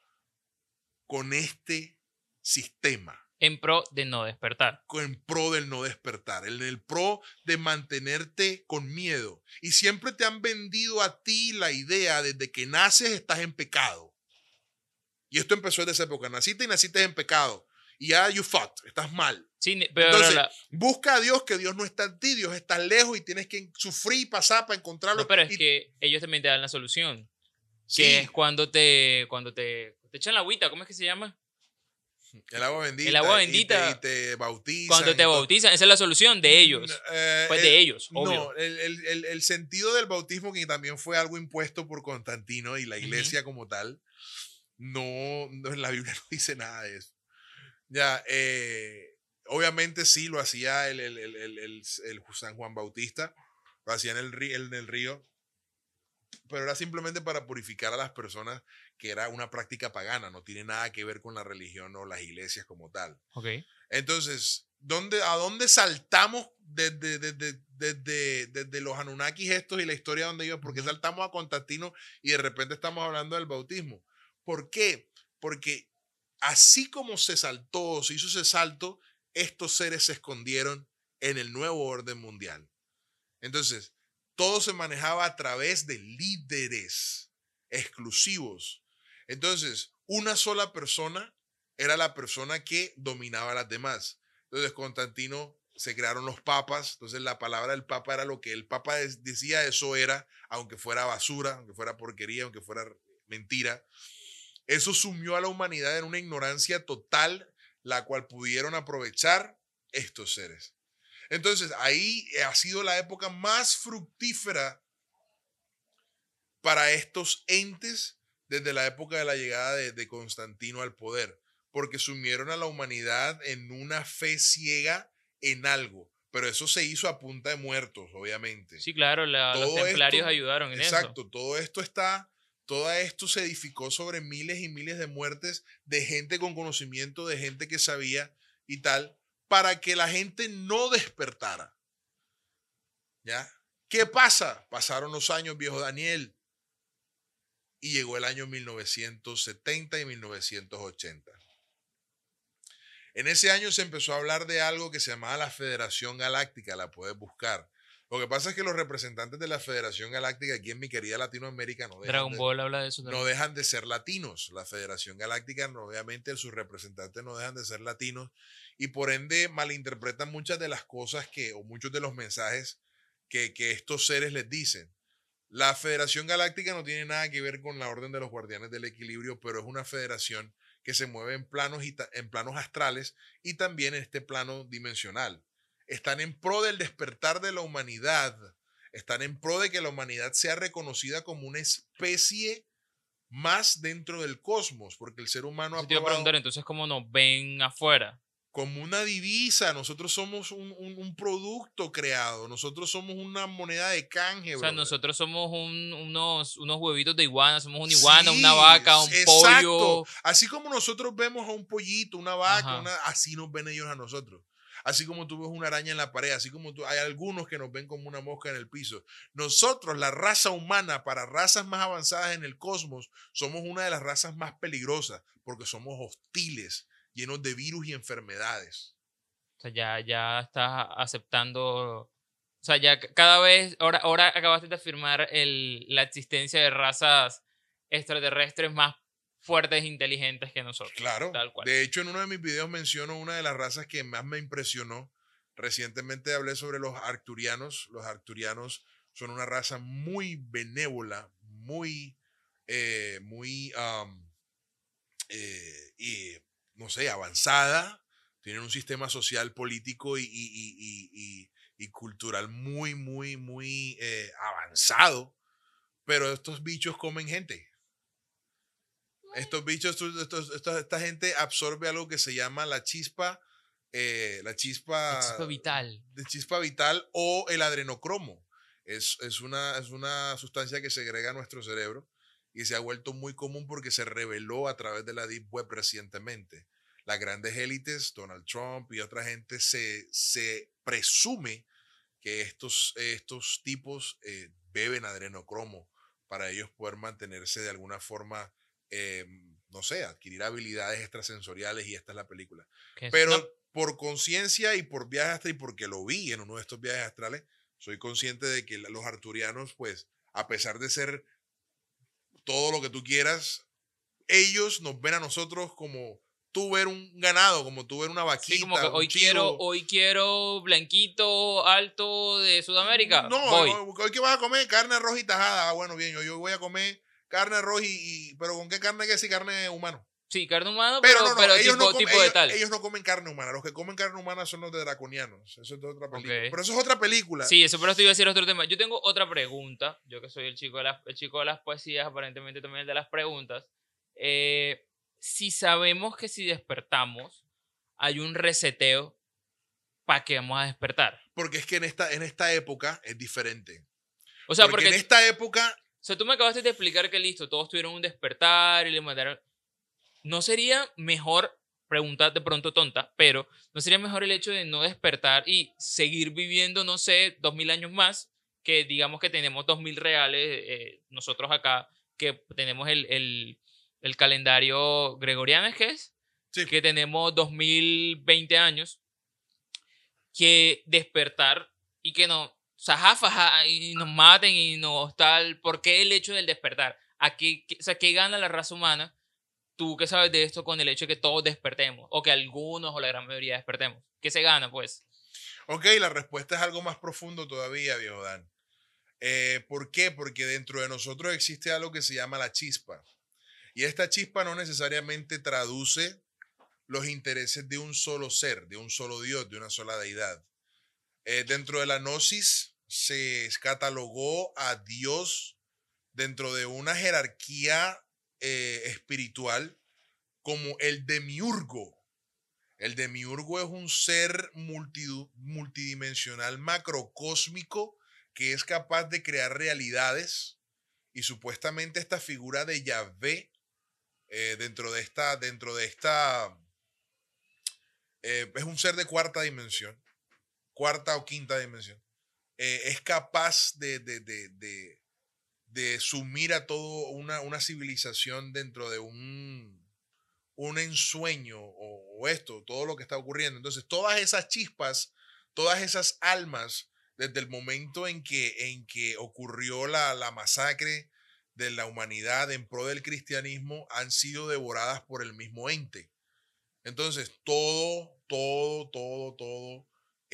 Speaker 2: con este sistema.
Speaker 1: En pro de no despertar.
Speaker 2: En pro del no despertar, en el pro de mantenerte con miedo. Y siempre te han vendido a ti la idea desde que naces estás en pecado. Y esto empezó desde esa época. Naciste y naciste en pecado. Y ya you fucked, estás mal.
Speaker 1: Sí, pero
Speaker 2: Entonces,
Speaker 1: la-
Speaker 2: busca a Dios, que Dios no está en ti, Dios está lejos y tienes que sufrir y pasar para encontrarlo.
Speaker 1: no, pero es
Speaker 2: Y-
Speaker 1: que ellos también te dan la solución.
Speaker 2: sí,
Speaker 1: Que es cuando te, cuando te, te echan la agüita, ¿cómo es que se llama?
Speaker 2: El agua bendita.
Speaker 1: el agua
Speaker 2: y te-
Speaker 1: bendita,
Speaker 2: Y te, bautizan.
Speaker 1: Cuando te bautizan, esa es la solución de ellos.
Speaker 2: Eh,
Speaker 1: Pues
Speaker 2: el-
Speaker 1: de ellos,
Speaker 2: No,
Speaker 1: obvio.
Speaker 2: el, el- el- el sentido del bautismo, que también fue algo impuesto por Constantino y la iglesia como tal, no, no, en la Biblia no dice nada de eso. Ya, eh, obviamente sí lo hacía el, el, el, el- San Juan Bautista, lo hacía en el, en el río, pero era simplemente para purificar a las personas, que era una práctica pagana, no tiene nada que ver con la religión o las iglesias como tal.
Speaker 1: Ok.
Speaker 2: Entonces, ¿dónde, ¿a dónde saltamos desde, desde, desde, desde los Anunnakis estos y la historia donde iba? ¿Por qué saltamos a Constantino y de repente estamos hablando del bautismo? ¿Por qué? Porque así como se saltó, se hizo ese salto, estos seres se escondieron en el nuevo orden mundial. Entonces, todo se manejaba a través de líderes exclusivos. Entonces, una sola persona era la persona que dominaba a las demás. Entonces, Constantino se crearon los papas. Entonces, la palabra del papa era lo que el papa decía, eso era, aunque fuera basura, aunque fuera porquería, aunque fuera mentira. Eso sumió a la humanidad en una ignorancia total, la cual pudieron aprovechar estos seres. Entonces, ahí ha sido la época más fructífera para estos entes desde la época de la llegada de, de Constantino al poder, porque sumieron a la humanidad en una fe ciega en algo. Pero eso se hizo a punta de muertos, obviamente.
Speaker 1: Sí, claro, la- los templarios
Speaker 2: esto-
Speaker 1: ayudaron en eso.
Speaker 2: Exacto, todo esto está, todo esto se edificó sobre miles y miles de muertes de gente con conocimiento, de gente que sabía y tal, para que la gente no despertara. ¿Ya? ¿Qué pasa? Pasaron los años, viejo Daniel, y llegó el año 1970 y 1980. En ese año se empezó a hablar de algo que se llamaba la Federación Galáctica, la puedes buscar. Lo que pasa es que los representantes de la Federación Galáctica aquí en mi querida Latinoamérica no dejan,
Speaker 1: Dragon
Speaker 2: de,
Speaker 1: Ball habla de eso
Speaker 2: no dejan de ser latinos. La Federación Galáctica, obviamente, sus representantes no dejan de ser latinos y por ende malinterpretan muchas de las cosas que, o muchos de los mensajes que, que estos seres les dicen. La Federación Galáctica no tiene nada que ver con la Orden de los Guardianes del Equilibrio, pero es una federación que se mueve en planos, y en planos astrales y también en este plano dimensional. Están en pro del despertar de la humanidad. Están en pro de que la humanidad sea reconocida como una especie más dentro del cosmos, porque el ser humano ha
Speaker 1: te iba a preguntar, entonces, ¿cómo nos ven afuera?
Speaker 2: como una divisa. Nosotros somos un, un- un producto creado. Nosotros somos una moneda de canje.
Speaker 1: O sea,
Speaker 2: brother.
Speaker 1: nosotros somos un- unos, unos huevitos de iguana, somos una iguana, una vaca, un
Speaker 2: exacto.
Speaker 1: pollo.
Speaker 2: Así como nosotros vemos a un pollito, una vaca, una- así nos ven ellos a nosotros. Así como tú ves una araña en la pared, así como tú, hay algunos que nos ven como una mosca en el piso. Nosotros, la raza humana, para razas más avanzadas en el cosmos, somos una de las razas más peligrosas porque somos hostiles, llenos de virus y enfermedades.
Speaker 1: O sea, ya, ya estás aceptando. O sea, ya cada vez. Ahora, ahora acabaste de afirmar la existencia de razas extraterrestres más fuertes e inteligentes que nosotros.
Speaker 2: Claro.
Speaker 1: Tal cual.
Speaker 2: De hecho, en uno de mis videos menciono una de las razas que más me impresionó. Recientemente hablé sobre los arcturianos. Los arcturianos son una raza muy benévola, muy, eh, muy, eh, y, no sé, avanzada. Tienen un sistema social, político y, y- y- y- y- y cultural muy, muy, muy eh, avanzado. Pero estos bichos comen gente. Estos bichos, estos- estos- esta, esta gente absorbe algo que se llama la chispa, eh, la chispa,
Speaker 1: La chispa vital.
Speaker 2: de chispa vital o el adrenocromo. Es, es, una, es una sustancia que segrega nuestro cerebro y se ha vuelto muy común porque se reveló a través de la Deep Web recientemente. Las grandes élites, Donald Trump y otra gente, se, se presume que estos, estos tipos eh, beben adrenocromo para ellos poder mantenerse de alguna forma, eh, no sé, adquirir habilidades extrasensoriales y esta es la película. Pero
Speaker 1: no,
Speaker 2: por conciencia y por viajes astrales y porque lo vi en uno de estos viajes astrales, soy consciente de que los arturianos, pues, a pesar de ser todo lo que tú quieras, ellos nos ven a nosotros como tú ver un ganado, como tú ver una vaquita.
Speaker 1: sí, como que hoy quiero, hoy quiero blanquito, alto de Sudamérica.
Speaker 2: No,
Speaker 1: voy.
Speaker 2: hoy que vas a comer carne, arroz y tajada. Ah, bueno, bien, yo, yo voy a comer carne, arroz y, y- pero con qué carne que sí, carne humano.
Speaker 1: Sí, carne humana,
Speaker 2: Pero,
Speaker 1: pero,
Speaker 2: no, no,
Speaker 1: pero
Speaker 2: ellos,
Speaker 1: tipo,
Speaker 2: no comen,
Speaker 1: tipo de
Speaker 2: ellos-
Speaker 1: tal.
Speaker 2: ellos no comen carne humana. Los que comen carne humana son los de draconianos. Eso es de otra película.
Speaker 1: Ok.
Speaker 2: Pero eso es otra película.
Speaker 1: Sí, eso pero esto iba a decir otro tema. Yo tengo otra pregunta. Yo que soy el chico de las, el chico de las poesías, aparentemente también el de las preguntas. Eh, si sabemos que si despertamos hay un reseteo, ¿para qué vamos a despertar?
Speaker 2: Porque es que en esta, en esta época es diferente.
Speaker 1: O sea,
Speaker 2: porque,
Speaker 1: porque,
Speaker 2: en esta época,
Speaker 1: sea, tú me acabaste de explicar que listo, todos tuvieron un despertar y le mandaron... ¿No sería mejor, preguntar de pronto tonta, pero no sería mejor el hecho de no despertar y seguir viviendo, no sé, dos mil años más, que digamos que tenemos dos mil reales, eh, nosotros acá, que tenemos el, el, el calendario gregoriano, ¿es que es?
Speaker 2: Sí.
Speaker 1: Que tenemos 2020 años, que despertar y que no, zajafa y nos maten y nos tal. ¿Por qué el hecho del despertar? ¿A qué, qué- o sea, ¿qué gana la raza humana? Tú que sabes de esto con el hecho de que todos despertemos, o que algunos o la gran mayoría despertemos. ¿Qué se gana, pues?
Speaker 2: ok, la respuesta es algo más profundo todavía, viejo Dan. Eh, ¿Por qué? Porque dentro de nosotros existe algo que se llama la chispa. Y esta chispa no necesariamente traduce los intereses de un solo ser, de un solo Dios, de una sola deidad. Eh, dentro de la gnosis se catalogó a Dios dentro de una jerarquía eh, espiritual como el demiurgo. El demiurgo es un ser multidimensional macrocósmico que es capaz de crear realidades y supuestamente esta figura de Yahvé eh, dentro de esta, dentro de esta, es un ser de cuarta dimensión, cuarta o quinta dimensión, eh, es capaz de, de, de, de, sumir a todo una, una civilización dentro de un, un ensueño o, o esto, todo lo que está ocurriendo. Entonces, todas esas chispas, todas esas almas, desde el momento en que, en que ocurrió la, la masacre de la humanidad en pro del cristianismo, han sido devoradas por el mismo ente. Entonces, todo, todo, todo, todo,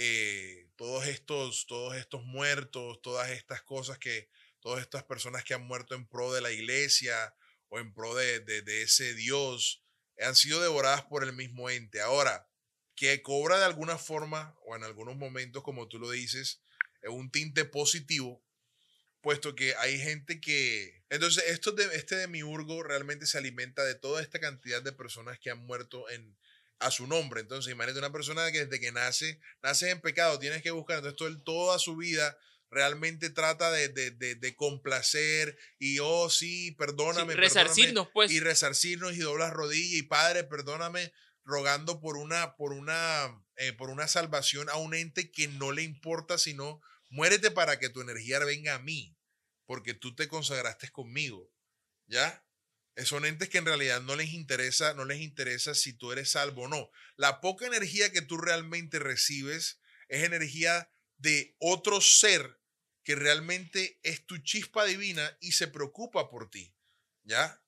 Speaker 2: eh, todos, estos, todos estos muertos, todas estas cosas que, todas estas personas que han muerto en pro de la iglesia o en pro de, de- ese Dios, han sido devoradas por el mismo ente. Ahora, que cobra de alguna forma o en algunos momentos, como tú lo dices, eh, un tinte positivo, puesto que hay gente que... Entonces, esto de, este demiurgo realmente se alimenta de toda esta cantidad de personas que han muerto en, a su nombre. Entonces, imagínate una persona que desde que nace, nace en pecado, tienes que buscar, entonces todo, el- toda su vida realmente trata de, de, de- de complacer y, oh, sí,
Speaker 1: Sí,
Speaker 2: perdóname. perdóname,
Speaker 1: resarcirnos, pues.
Speaker 2: y resarcirnos y doblas rodillas y padre, perdóname, rogando por una, por una, eh, por una salvación a un ente que no le importa, sino muérete para que tu energía venga a mí, porque tú te consagraste conmigo, ¿ya? Eh, Son entes que en realidad no les interesa, no les interesa si tú eres salvo o no. La poca energía que tú realmente recibes es energía de otro ser que realmente es tu chispa divina y se preocupa por ti, ¿ya?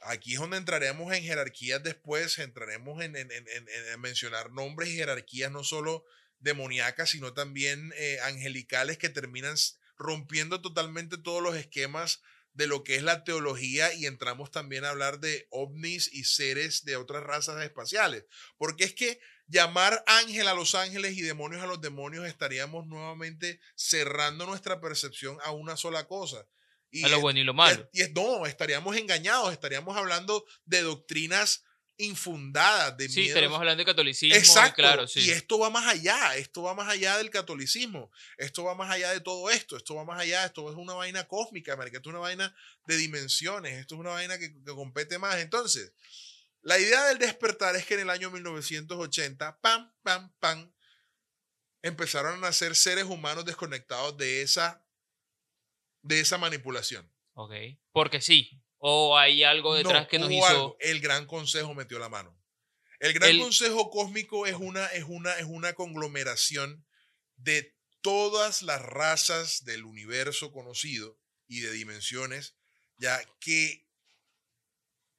Speaker 2: Aquí es donde entraremos en jerarquías después, entraremos en, en- en- en- en mencionar nombres y jerarquías no solo demoníacas, sino también eh, angelicales que terminan rompiendo totalmente todos los esquemas de lo que es la teología y entramos también a hablar de ovnis y seres de otras razas espaciales. Porque es que llamar ángel a los ángeles y demonios a los demonios estaríamos nuevamente cerrando nuestra percepción a una sola cosa. Y
Speaker 1: a lo
Speaker 2: es-
Speaker 1: bueno y lo malo.
Speaker 2: Y es, no, estaríamos engañados, estaríamos hablando de doctrinas infundadas, de
Speaker 1: Sí,
Speaker 2: miedos.
Speaker 1: estaremos hablando de catolicismo,
Speaker 2: Exacto.
Speaker 1: claro, sí.
Speaker 2: Y esto va más allá, esto va más allá del catolicismo, esto va más allá de todo esto, esto va más allá, esto es una vaina cósmica, marica, esto es una vaina de dimensiones, esto es una vaina que, que compete más. Entonces, la idea del despertar es que en el año 1980, pam, pam, pam, empezaron a nacer seres humanos desconectados de esa, de esa manipulación.
Speaker 1: Ok. Porque sí. ¿O hay algo detrás
Speaker 2: No,
Speaker 1: que nos hizo?
Speaker 2: algo. El Gran Consejo metió la mano. El Gran
Speaker 1: El-
Speaker 2: Consejo Cósmico es una, es, una, es una conglomeración de todas las razas del universo conocido y de dimensiones, ya que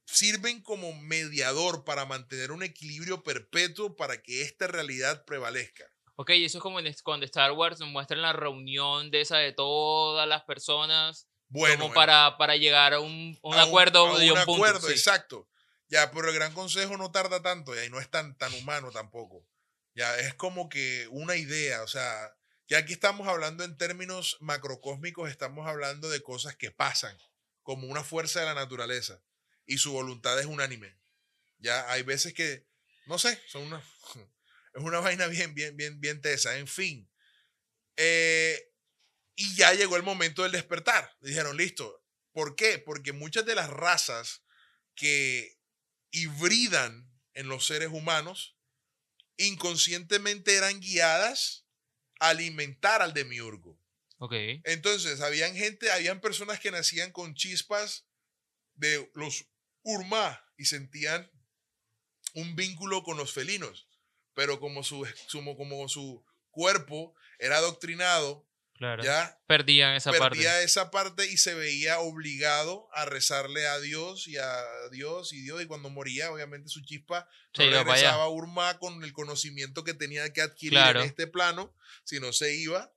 Speaker 2: sirven como mediador para mantener un equilibrio perpetuo para que esta realidad prevalezca.
Speaker 1: Ok, eso es como cuando Star Wars nos muestra la reunión de esa de todas las personas
Speaker 2: Bueno,
Speaker 1: como para, para llegar a un, un
Speaker 2: a
Speaker 1: acuerdo
Speaker 2: a
Speaker 1: de un,
Speaker 2: un
Speaker 1: punto.
Speaker 2: acuerdo,
Speaker 1: sí.
Speaker 2: exacto. Ya, pero el Gran Consejo no tarda tanto ya, y no es tan, tan humano tampoco. Ya, es como que una idea, o sea, ya aquí estamos hablando en términos macrocósmicos, estamos hablando de cosas que pasan, como una fuerza de la naturaleza, y su voluntad es unánime. Ya, hay veces que, no sé, son una, es una vaina bien, bien, bien, bien tesa, en fin. Eh, y ya llegó el momento del despertar. Dijeron, listo. ¿Por qué? Porque muchas de las razas que hibridan en los seres humanos inconscientemente eran guiadas a alimentar al demiurgo.
Speaker 1: Ok.
Speaker 2: Entonces, habían gente, habían personas que nacían con chispas de los Urma y sentían un vínculo con los felinos, pero como su, su- como su cuerpo era adoctrinado,
Speaker 1: Claro.
Speaker 2: ya
Speaker 1: Perdían esa
Speaker 2: perdía
Speaker 1: parte.
Speaker 2: esa parte y se veía obligado a rezarle a Dios y a Dios y Dios y cuando moría obviamente su chispa
Speaker 1: Se
Speaker 2: no regresaba a Urma con el conocimiento que tenía que adquirir
Speaker 1: Claro.
Speaker 2: en este plano, sino se iba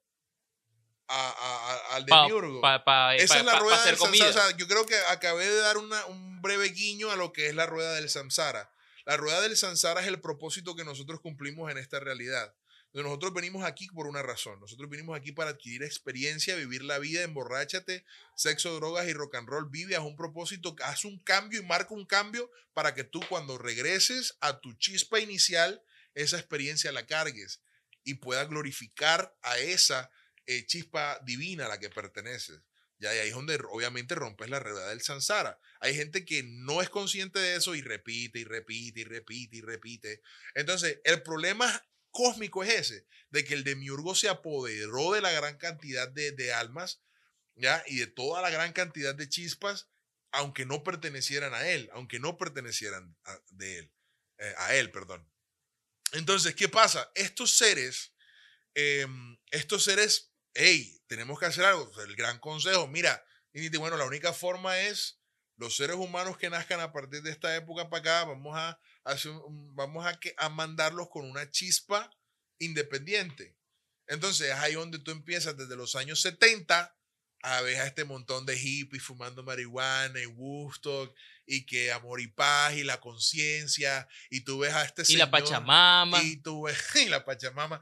Speaker 2: a- a- a- al demiurgo.
Speaker 1: pa- pa-
Speaker 2: Esa
Speaker 1: pa-
Speaker 2: es la rueda del samsara.
Speaker 1: comida.
Speaker 2: O sea, yo creo que acabé de dar una- un breve guiño a lo que es la rueda del samsara. La rueda del samsara es el propósito que nosotros cumplimos en esta realidad. Nosotros venimos aquí por una razón. Nosotros venimos aquí para adquirir experiencia, vivir la vida, emborráchate, sexo, drogas y rock and roll. Vive, haz un propósito, haz un cambio y marca un cambio para que tú cuando regreses a tu chispa inicial, esa experiencia la cargues y puedas glorificar a esa eh, chispa divina a la que perteneces. Ya, y ahí es donde obviamente rompes la rueda del samsara. Hay gente que no es consciente de eso y repite y repite y repite y repite. Entonces, el problema cósmico es ese, de que el demiurgo se apoderó de la gran cantidad de, de almas, ¿ya? Y de toda la gran cantidad de chispas, aunque no pertenecieran a él, aunque no pertenecieran a, de él, eh, a él, perdón. Entonces, ¿qué pasa? Estos seres, em, estos seres, hey, tenemos que hacer algo. El gran consejo, mira, y bueno, la única forma es los seres humanos que nazcan a partir de esta época para acá, vamos a, hacer un- vamos a, que, a mandarlos con una chispa independiente. Entonces, es ahí donde tú empiezas desde los años 70 a ver a este montón de hippies fumando marihuana y Woodstock y que amor y paz y la conciencia y tú ves a este
Speaker 1: Y la
Speaker 2: señor
Speaker 1: Pachamama.
Speaker 2: y tú ves y la Pachamama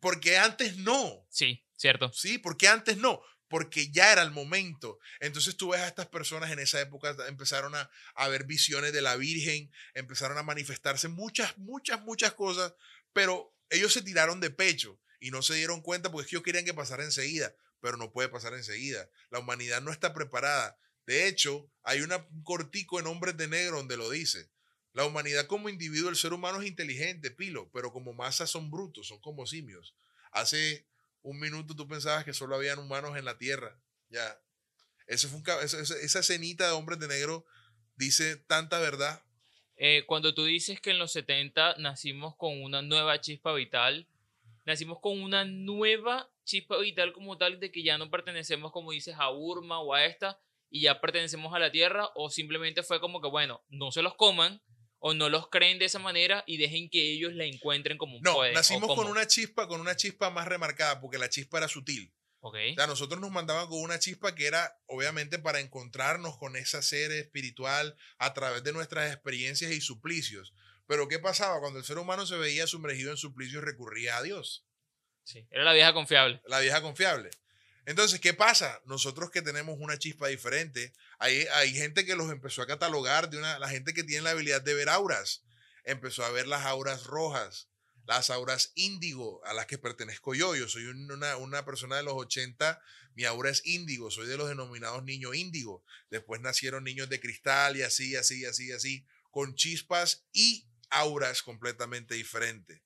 Speaker 2: porque antes no
Speaker 1: Sí, cierto.
Speaker 2: ¿sí? Porque antes no, porque ya era el momento. Entonces tú ves a estas personas en esa época, empezaron a, a ver visiones de la Virgen, empezaron a manifestarse muchas, muchas, muchas cosas, pero ellos se tiraron de pecho y no se dieron cuenta porque es que ellos querían que pasara enseguida, pero no puede pasar enseguida. La humanidad no está preparada. De hecho, hay un cortico en Hombres de Negro donde lo dice. La humanidad como individuo, el ser humano es inteligente, pilo, pero como masa son brutos, son como simios. Hace un minuto tú pensabas que solo habían humanos en la Tierra. Ya. Eso fue un esa escenita de Hombres de Negro dice tanta verdad.
Speaker 1: Eh, cuando tú dices que en los 70 nacimos con una nueva chispa vital, nacimos con una nueva chispa vital como tal de que ya no pertenecemos, como dices, a Urma o a esta y ya pertenecemos a la Tierra o simplemente fue como que, bueno, no se los coman o no los creen de esa manera y dejen que ellos la encuentren como
Speaker 2: No,
Speaker 1: pueden. o
Speaker 2: nacimos con una chispa, con una chispa más remarcada, porque la chispa era sutil.
Speaker 1: Ok.
Speaker 2: O sea, nosotros nos mandaban con una chispa que era, obviamente, para encontrarnos con esa ser espiritual a través de nuestras experiencias y suplicios. Pero ¿qué pasaba? Cuando el ser humano se veía sumergido en suplicios, recurría a Dios.
Speaker 1: Sí, era la vieja confiable.
Speaker 2: la vieja confiable. Entonces, ¿qué pasa? Nosotros que tenemos una chispa diferente, hay, hay gente que los empezó a catalogar de una, la gente que tiene la habilidad de ver auras, empezó a ver las auras rojas, las auras índigo, a las que pertenezco yo. Yo soy un- una, una persona de los 80, mi aura es índigo, soy de los denominados niños índigo. Después nacieron niños de cristal y así, así, así, así, con chispas y auras completamente diferentes.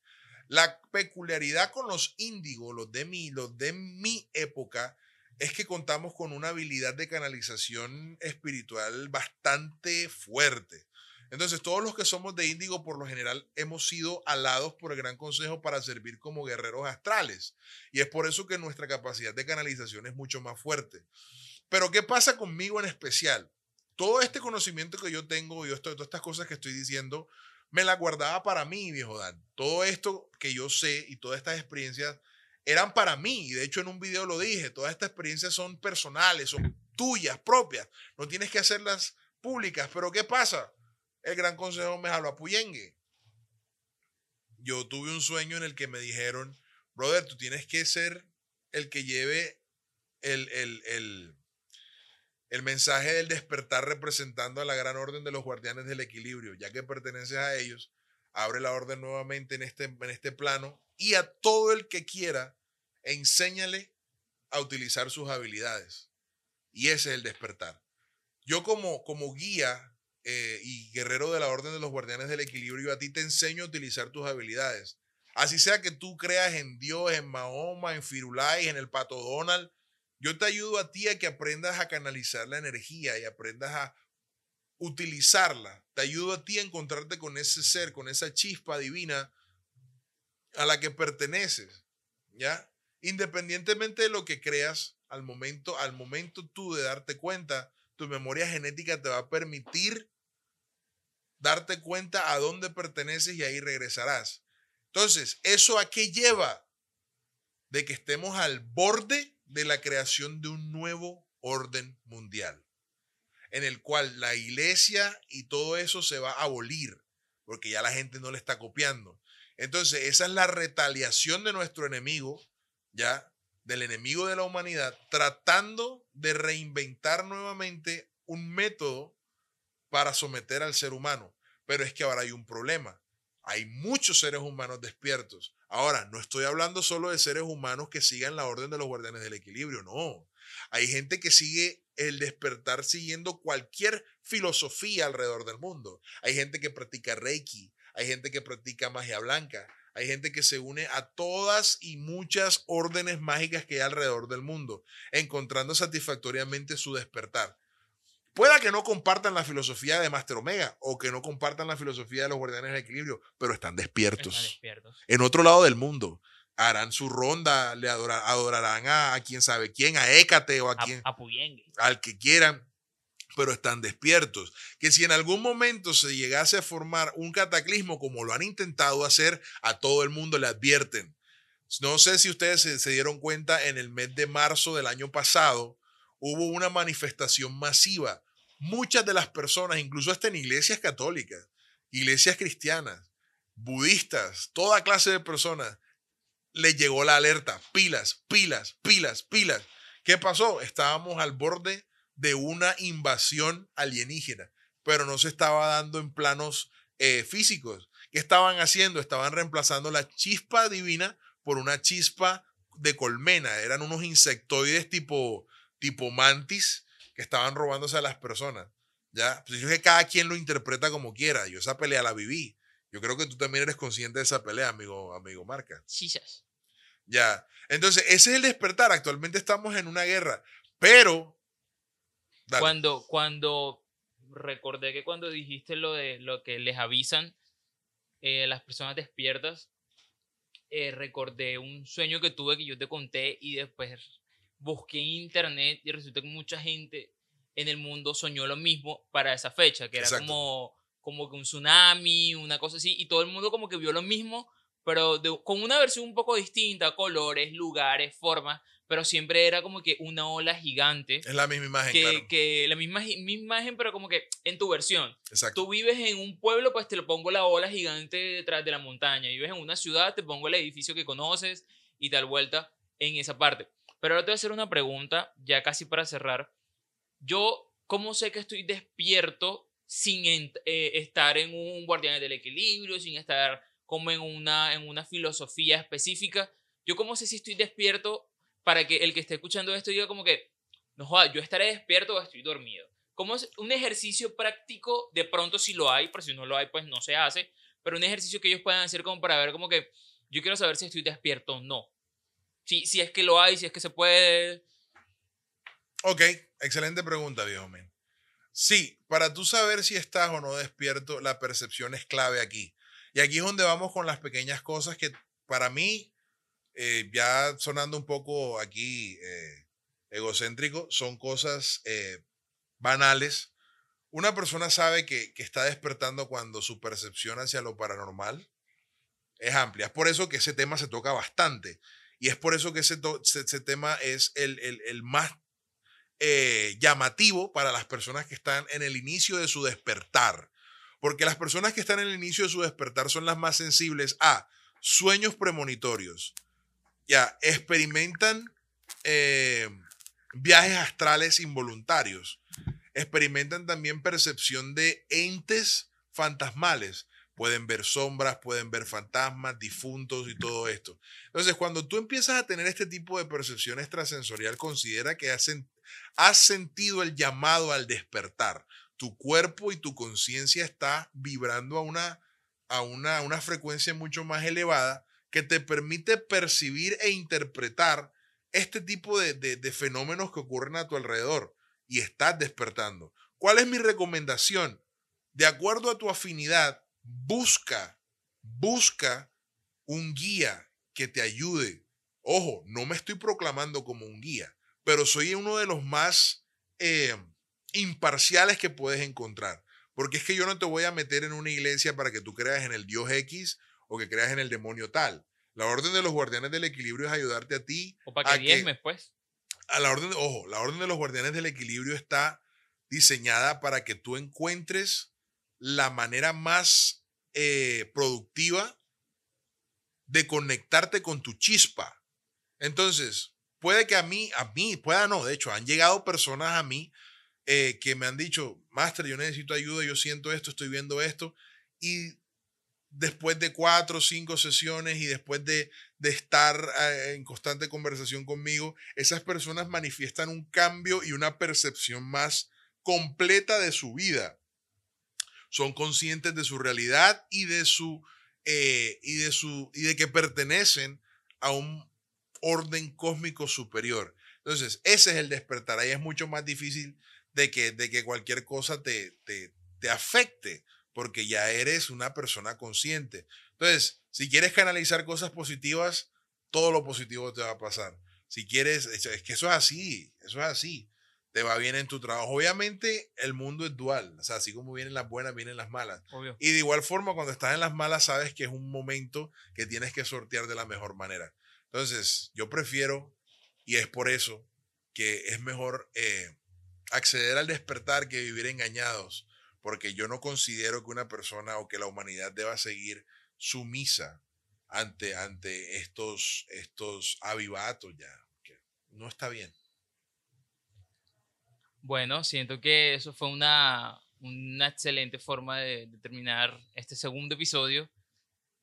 Speaker 2: La peculiaridad con los índigos, los de mi, los de mi época, es que contamos con una habilidad de canalización espiritual bastante fuerte. Entonces, todos los que somos de índigo, por lo general, hemos sido alados por el Gran Consejo para servir como guerreros astrales. Y es por eso que nuestra capacidad de canalización es mucho más fuerte. Pero, ¿qué pasa conmigo en especial? Todo este conocimiento que yo tengo, estoy, todas estas cosas que estoy diciendo, me la guardaba para mí, viejo Dan. Todo esto que yo sé y todas estas experiencias eran para mí. Y de hecho, en un video lo dije, todas estas experiencias son personales, son tuyas, propias. No tienes que hacerlas públicas. Pero, ¿qué pasa? el gran consejo me jaló a Puyengue. Yo tuve un sueño en el que me dijeron, brother, tú tienes que ser el que lleve el, el, el, mensaje del despertar representando a la gran orden de los guardianes del equilibrio, ya que perteneces a ellos, abre la orden nuevamente en este, en este plano y a todo el que quiera, enséñale a utilizar sus habilidades. Y ese es el despertar. Yo como, como guía eh, y guerrero de la Orden de los Guardianes del Equilibrio, a ti te enseño a utilizar tus habilidades. Así sea que tú creas en Dios, en Mahoma, en Firulais, en el Pato Donald, yo te ayudo a ti a que aprendas a canalizar la energía y aprendas a utilizarla. Te ayudo a ti a encontrarte con ese ser, con esa chispa divina a la que perteneces, ¿ya? Independientemente de lo que creas, al momento, al momento tú de darte cuenta, tu memoria genética te va a permitir darte cuenta a dónde perteneces y ahí regresarás. Entonces, ¿eso a qué lleva? De que estemos al borde de la creación de un nuevo orden mundial, en el cual la iglesia y todo eso se va a abolir, porque ya la gente no le está copiando. Entonces, esa es la retaliación de nuestro enemigo, ¿ya? Del enemigo de la humanidad, tratando de reinventar nuevamente un método para someter al ser humano. Pero es que ahora hay un problema. Hay muchos seres humanos despiertos. Ahora, no estoy hablando solo de seres humanos que sigan la orden de los guardianes del equilibrio, no. Hay gente que sigue el despertar siguiendo cualquier filosofía alrededor del mundo. Hay gente que practica Reiki, hay gente que practica magia blanca, hay gente que se une a todas y muchas órdenes mágicas que hay alrededor del mundo, encontrando satisfactoriamente su despertar. Pueda que no compartan la filosofía de Master Omega o que no compartan la filosofía de los guardianes del equilibrio, pero están despiertos. En otro lado del mundo. Harán su ronda, le adorarán a, quien sabe quién, a Écate o a, quien. al que quieran, pero están despiertos. Que si en algún momento se llegase a formar un cataclismo como lo han intentado hacer, a todo el mundo le advierten. No sé si ustedes se dieron cuenta en el mes de marzo del año pasado, hubo una manifestación masiva. Muchas de las personas, incluso hasta en iglesias católicas, iglesias cristianas, budistas, toda clase de personas, le llegó la alerta. Pilas, pilas, pilas, pilas. ¿Qué pasó? Estábamos al borde de una invasión alienígena, pero no se estaba dando en planos eh, físicos. ¿Qué estaban haciendo? Estaban reemplazando la chispa divina por una chispa de colmena. Eran unos insectoides tipo tipo mantis que estaban robándose a las personas. ¿ya? Pues yo que cada quien lo interpreta como quiera. Yo esa pelea la viví. Yo creo que tú también eres consciente de esa pelea, amigo, amigo Marca.
Speaker 1: Sí, sí.
Speaker 2: Ya. Entonces, ese es el despertar. Actualmente estamos en una guerra. Pero.
Speaker 1: Cuando, cuando recordé que cuando dijiste lo de lo que les avisan eh, las personas despiertas, eh, recordé un sueño que tuve que yo te conté y después busqué en internet y resulta que mucha gente en el mundo soñó lo mismo para esa fecha, que era como, como que un tsunami, una cosa así, y todo el mundo como que vio lo mismo, pero con una versión un poco distinta, colores, lugares, formas, pero siempre era como que una ola gigante.
Speaker 2: Es la misma imagen,
Speaker 1: que,
Speaker 2: claro.
Speaker 1: que la misma, misma, imagen, pero como que en tu versión.
Speaker 2: Exacto.
Speaker 1: Tú vives en un pueblo, pues te lo pongo la ola gigante detrás de la montaña. Vives en una ciudad, te pongo el edificio que conoces y tal vuelta en esa parte. Pero ahora te voy a hacer una pregunta, ya casi para cerrar. Yo, ¿cómo sé que estoy despierto sin eh, estar en un guardián del equilibrio, sin estar como en una, en una filosofía específica? Yo, ¿cómo sé si estoy despierto para que el que esté escuchando esto diga como que, no joda, yo estaré despierto o estoy dormido? ¿Cómo un ejercicio práctico? De pronto si lo hay, pero si no lo hay, pues no se hace. Pero un ejercicio que ellos puedan hacer como para ver como que yo quiero saber si estoy despierto o no. Si, si es que lo hay, si es que se puede.
Speaker 2: Ok, excelente pregunta, viejo men. Sí, para tú saber si estás o no despierto, la percepción es clave aquí. Y aquí es donde vamos con las pequeñas cosas que para mí, eh, ya sonando un poco aquí eh, egocéntrico, son cosas eh, banales. Una persona sabe que, que está despertando cuando su percepción hacia lo paranormal es amplia. Es por eso que ese tema se toca bastante. Y es por eso que ese, ese tema es el, el, el más eh, llamativo para las personas que están en el inicio de su despertar. Porque las personas que están en el inicio de su despertar son las más sensibles a sueños premonitorios. Ya, experimentan eh, viajes astrales involuntarios. Experimentan también percepción de entes fantasmales pueden ver sombras, pueden ver fantasmas, difuntos y todo esto. Entonces, cuando tú empiezas a tener este tipo de percepción extrasensorial, considera que has, sentido el llamado al despertar. Tu cuerpo y tu conciencia está vibrando a una, a una, una frecuencia mucho más elevada que te permite percibir e interpretar este tipo de, de fenómenos que ocurren a tu alrededor y estás despertando. ¿Cuál es mi recomendación? De acuerdo a tu afinidad, busca, busca un guía que te ayude. Ojo, no me estoy proclamando como un guía, pero soy uno de los más eh, imparciales que puedes encontrar. Porque es que yo no te voy a meter en una iglesia para que tú creas en el Dios X o que creas en el demonio tal. La orden de los guardianes del equilibrio es ayudarte a ti.
Speaker 1: O para que diezmes, pues.
Speaker 2: A la orden, ojo, la orden de los guardianes del equilibrio está diseñada para que tú encuentres la manera más eh, productiva de conectarte con tu chispa. Entonces, puede que a mí, a mí, pueda no, de hecho, han llegado personas a mí eh, que me han dicho, Master, yo necesito ayuda, yo siento esto, estoy viendo esto, y después de cuatro o cinco sesiones y después de, estar eh, en constante conversación conmigo, esas personas manifiestan un cambio y una percepción más completa de su vida son conscientes de su realidad y de su eh, y de su y de que pertenecen a un orden cósmico superior. Entonces, ese es el despertar. Ahí es mucho más difícil de que, de que cualquier cosa te, te, te afecte, porque ya eres una persona consciente. Entonces, si quieres canalizar cosas positivas, todo lo positivo te va a pasar. Si quieres, es que eso es así, eso es así te va bien en tu trabajo. Obviamente el mundo es dual, o sea, así como vienen las buenas, vienen las malas. Y de igual forma, cuando estás en las malas, sabes que es un momento que tienes que sortear de la mejor manera. Entonces, yo prefiero, y es por eso que es mejor eh, acceder al despertar que vivir engañados, porque yo no considero que una persona o que la humanidad deba seguir sumisa ante, ante estos, estos avivatos ya, que no está bien.
Speaker 1: Bueno, siento que eso fue una, una excelente forma de, terminar este segundo episodio.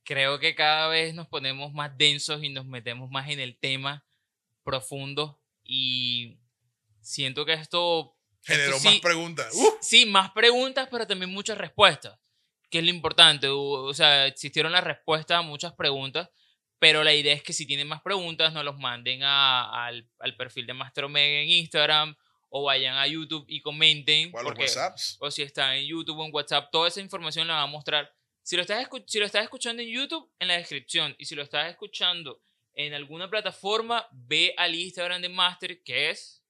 Speaker 1: Creo que cada vez nos ponemos más densos y nos metemos más en el tema profundo y siento que esto...
Speaker 2: Generó más preguntas.
Speaker 1: Sí, más preguntas, pero también muchas respuestas, que es lo importante. O sea, existieron las respuestas a muchas preguntas, pero la idea es que si tienen más preguntas, nos los manden al, al perfil de Master Omega en Instagram o vayan a YouTube y comenten.
Speaker 2: O, porque,
Speaker 1: o si están en YouTube o en WhatsApp, toda esa información la va a mostrar. Si lo, estás si lo estás escuchando en YouTube, en la descripción. Y si lo estás escuchando en alguna plataforma, ve al Instagram de Master, que es...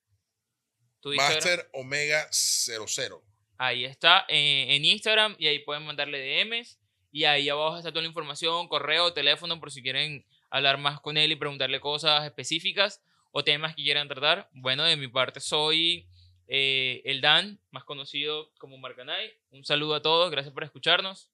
Speaker 2: Tu Master Omega 00.
Speaker 1: Ahí está, en, Instagram, y ahí pueden mandarle DMs. Y ahí abajo está toda la información, correo, teléfono, por si quieren hablar más con él y preguntarle cosas específicas o temas que quieran tratar. Bueno, de mi parte soy eh, el Dan, más conocido como Marcanay. Un saludo a todos, gracias por escucharnos.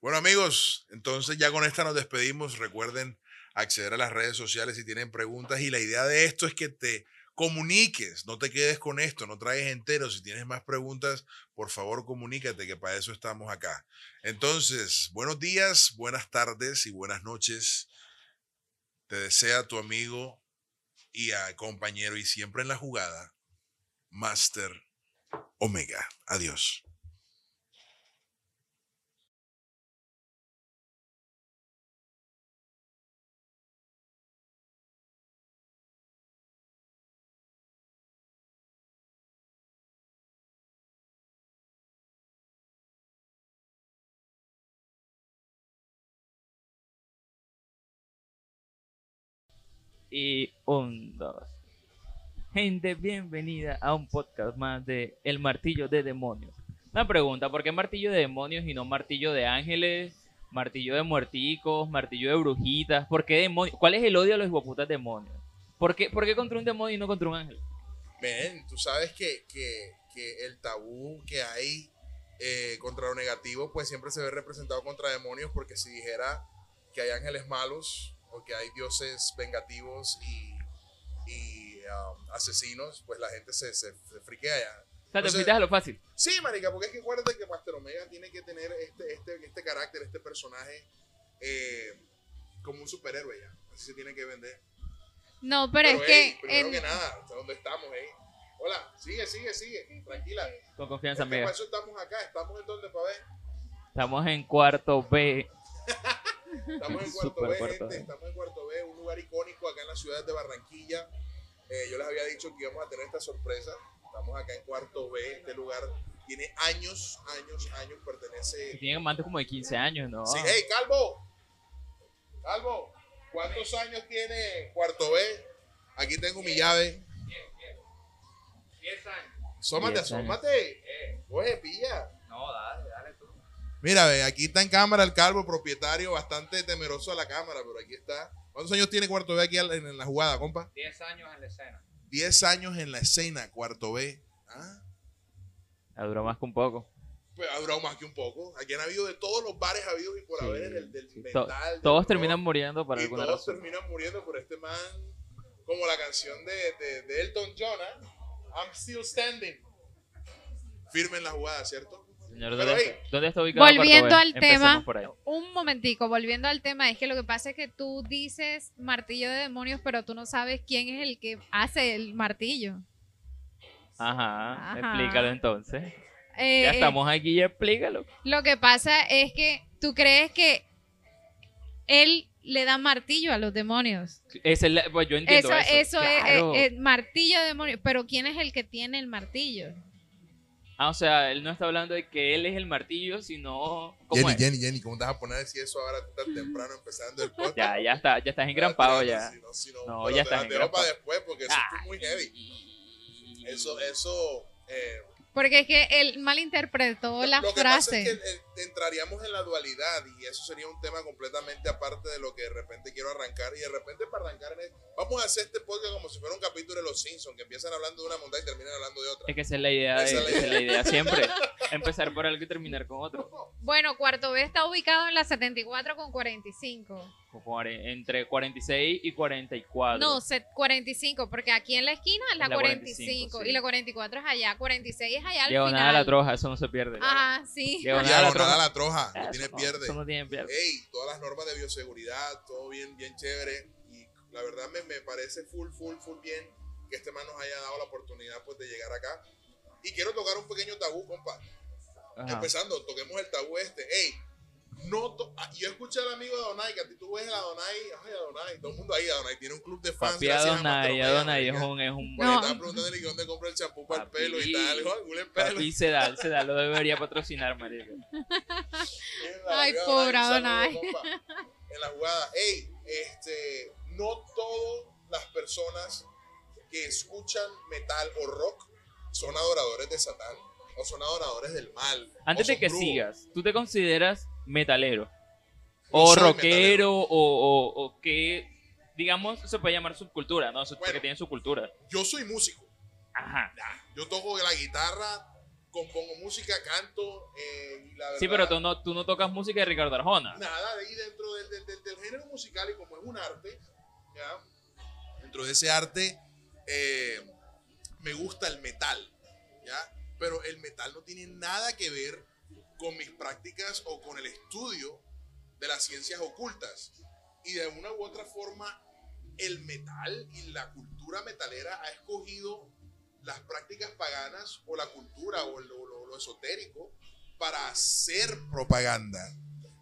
Speaker 2: Bueno amigos, entonces ya con esta nos despedimos. Recuerden acceder a las redes sociales si tienen preguntas y la idea de esto es que te comuniques, no te quedes con esto, no traes entero. Si tienes más preguntas, por favor comunícate, que para eso estamos acá. Entonces, buenos días, buenas tardes y buenas noches. Te desea tu amigo y a compañero y siempre en la jugada, Master Omega. Adiós.
Speaker 1: Y un, dos. Gente, bienvenida a un podcast más de El Martillo de Demonios. Una pregunta, ¿por qué martillo de demonios y no martillo de ángeles? Martillo de muerticos, martillo de brujitas. ¿Por qué demonios? ¿Cuál es el odio a los hipoputas demonios? ¿Por qué, ¿Por qué contra un demonio y no contra un ángel?
Speaker 2: Ven, tú sabes que, que, que el tabú que hay eh, contra lo negativo, pues siempre se ve representado contra demonios, porque si dijera que hay ángeles malos o que hay dioses vengativos y, y um, asesinos, pues la gente se, se, se friquea ya.
Speaker 1: O sea, te
Speaker 2: Entonces-
Speaker 1: a lo fácil.
Speaker 2: Sí, marica, porque es que acuérdate que Master Omega tiene que tener este, este, este carácter, este personaje eh, como un superhéroe ya. Así se tiene que vender.
Speaker 3: No, pero, es
Speaker 2: ey,
Speaker 3: que.
Speaker 2: primero
Speaker 3: en-
Speaker 2: que nada, ¿hasta ¿dónde estamos, ey? Hola, sigue, sigue, sigue. Tranquila.
Speaker 1: Con confianza,
Speaker 2: Es que
Speaker 1: amiga.
Speaker 2: para eso estamos acá. Estamos en donde para ver.
Speaker 1: Estamos en cuarto B.
Speaker 2: Estamos en Cuarto B,
Speaker 1: Cuarto
Speaker 2: gente.
Speaker 1: B.
Speaker 2: Estamos en Cuarto B, un lugar icónico acá en la ciudad de Barranquilla. Eh, yo les había dicho que íbamos a tener esta sorpresa. Estamos acá en Cuarto B. Este lugar tiene años, años, años. Pertenece.
Speaker 1: Tienen más de como de 15 años, ¿no?
Speaker 2: Sí, hey, Calvo. Calvo, ¿cuántos años tiene Cuarto B? Aquí tengo mi llave.
Speaker 4: 10 años.
Speaker 1: Años.
Speaker 2: asómate. Oye, pilla.
Speaker 4: No, dale, dale.
Speaker 2: Mira, ve, aquí está en cámara el calvo, propietario, bastante temeroso a la cámara, pero aquí está. ¿Cuántos años tiene Cuarto B aquí en, la jugada, compa?
Speaker 4: 10 años en la escena.
Speaker 2: 10 años en la escena, Cuarto B. ¿Ah?
Speaker 1: La duró más que un poco.
Speaker 2: Pues ha durado más que un poco. Aquí han habido de todos los bares habidos y por
Speaker 1: Sí,
Speaker 2: haber del, del
Speaker 1: sí.
Speaker 2: Metal. del
Speaker 1: Todos
Speaker 2: rock,
Speaker 1: terminan muriendo por
Speaker 2: y
Speaker 1: alguna
Speaker 2: todos
Speaker 1: razón.
Speaker 2: terminan muriendo por este man, como la canción de, de, de Elton John, ¿ah? I'm still standing. Firme en la jugada, ¿cierto?
Speaker 1: Señor, ¿dónde,
Speaker 2: hey,
Speaker 1: está, dónde está ubicado
Speaker 3: Volviendo al tema,
Speaker 1: por ahí.
Speaker 3: un momentico, volviendo al tema, es que lo que pasa es que tú dices martillo de demonios, pero tú no sabes quién es el que hace el martillo.
Speaker 1: Ajá,
Speaker 3: Ajá.
Speaker 1: explícalo entonces.
Speaker 3: Eh,
Speaker 1: Ya estamos aquí, ya explícalo.
Speaker 3: Lo que pasa es que tú crees que él le da martillo a los demonios.
Speaker 1: Es pues yo entiendo
Speaker 3: Eso,
Speaker 1: eso.
Speaker 3: eso es-
Speaker 1: claro.
Speaker 3: es, es martillo de demonios, pero ¿quién es el que tiene el martillo?
Speaker 1: Ah, o sea, él no está hablando de que él es el martillo, sino... ¿cómo
Speaker 2: Jenny,
Speaker 1: es?
Speaker 2: Jenny, Jenny, ¿cómo te vas a poner a decir eso ahora tan temprano empezando el podcast?
Speaker 1: Ya, ya está, ya estás engrampado ya.
Speaker 2: Si no, si no,
Speaker 1: ya
Speaker 2: te
Speaker 1: estás engrampado.
Speaker 2: para después porque eso
Speaker 1: Ah,
Speaker 2: es muy heavy. Eso, eso. eh,
Speaker 3: Porque es que él malinterpretó la
Speaker 2: lo que
Speaker 3: frase.
Speaker 2: pasa es que entraríamos en la dualidad y eso sería un tema completamente aparte de lo que de repente quiero arrancar. Y de repente para arrancar, en el- vamos a hacer este podcast como si fuera un capítulo de Los Simpsons, que empiezan hablando de una montaña y terminan hablando de otra.
Speaker 1: Es que esa es la idea, de,
Speaker 2: Esa es la
Speaker 1: esa es la idea siempre. Empezar por algo y terminar con otro.
Speaker 3: Bueno, Cuarto B está ubicado en la 74 con 45.
Speaker 1: Como are- Entre 46 y 44.
Speaker 3: No, set- 45, porque aquí en la esquina es la,
Speaker 1: la
Speaker 3: 45,
Speaker 1: 45, sí.
Speaker 3: y la 44 es allá, 46 es allá al
Speaker 1: Diagonal
Speaker 3: final.
Speaker 1: a la troja, eso no se pierde.
Speaker 3: Ajá, sí.
Speaker 1: Diagonal a la troja.
Speaker 2: A la troja, no tiene
Speaker 1: no,
Speaker 2: pierde.
Speaker 1: Eso no tiene pierde.
Speaker 2: Ey, todas las normas de bioseguridad, todo bien, bien chévere. Y la verdad me, me parece full, full, full bien que este man nos haya dado la oportunidad pues, de llegar acá. Y quiero tocar un pequeño tabú, compa.
Speaker 1: Ajá.
Speaker 2: Empezando, toquemos el tabú este. Ey, no to- ah, yo escuché al amigo de Donai, que a ti tú ves a Donai, ay, a Donai, todo el mundo ahí, a Donai tiene un club de fans.
Speaker 1: Papi Adonai, Adonai es
Speaker 2: marica.
Speaker 1: un... Es un
Speaker 2: Bueno,
Speaker 3: No.
Speaker 2: estaba preguntando que dónde compra el champú para el pelo y tal. Dijo, "Huele el pelo".
Speaker 1: Papi Sedal, Sedal lo debería patrocinar, marico.
Speaker 3: Ay, pobre Adonai.
Speaker 2: En la jugada, ey, este, no todas las personas que escuchan metal o rock son adoradores de Satán o son adoradores del mal.
Speaker 1: Antes de que
Speaker 2: brujos.
Speaker 1: sigas, ¿tú te consideras metalero? O rockero, o, o, o que, digamos, se puede llamar subcultura, ¿no? Porque
Speaker 2: Bueno.
Speaker 1: tiene su cultura.
Speaker 2: Yo soy músico.
Speaker 1: Ajá.
Speaker 2: Yo toco la guitarra, compongo música, canto. eh, y la
Speaker 1: Sí, pero tú no, tú no tocas música de Ricardo Arjona.
Speaker 2: nada de ahí dentro del, del- del- del género musical y como es un arte, ¿ya? dentro de ese arte eh, me gusta el metal, ¿ya? pero el metal no tiene nada que ver con mis prácticas o con el estudio de las ciencias ocultas. Y de una u otra forma, el metal y la cultura metalera ha escogido las prácticas paganas o la cultura o lo, lo- esotérico para hacer propaganda.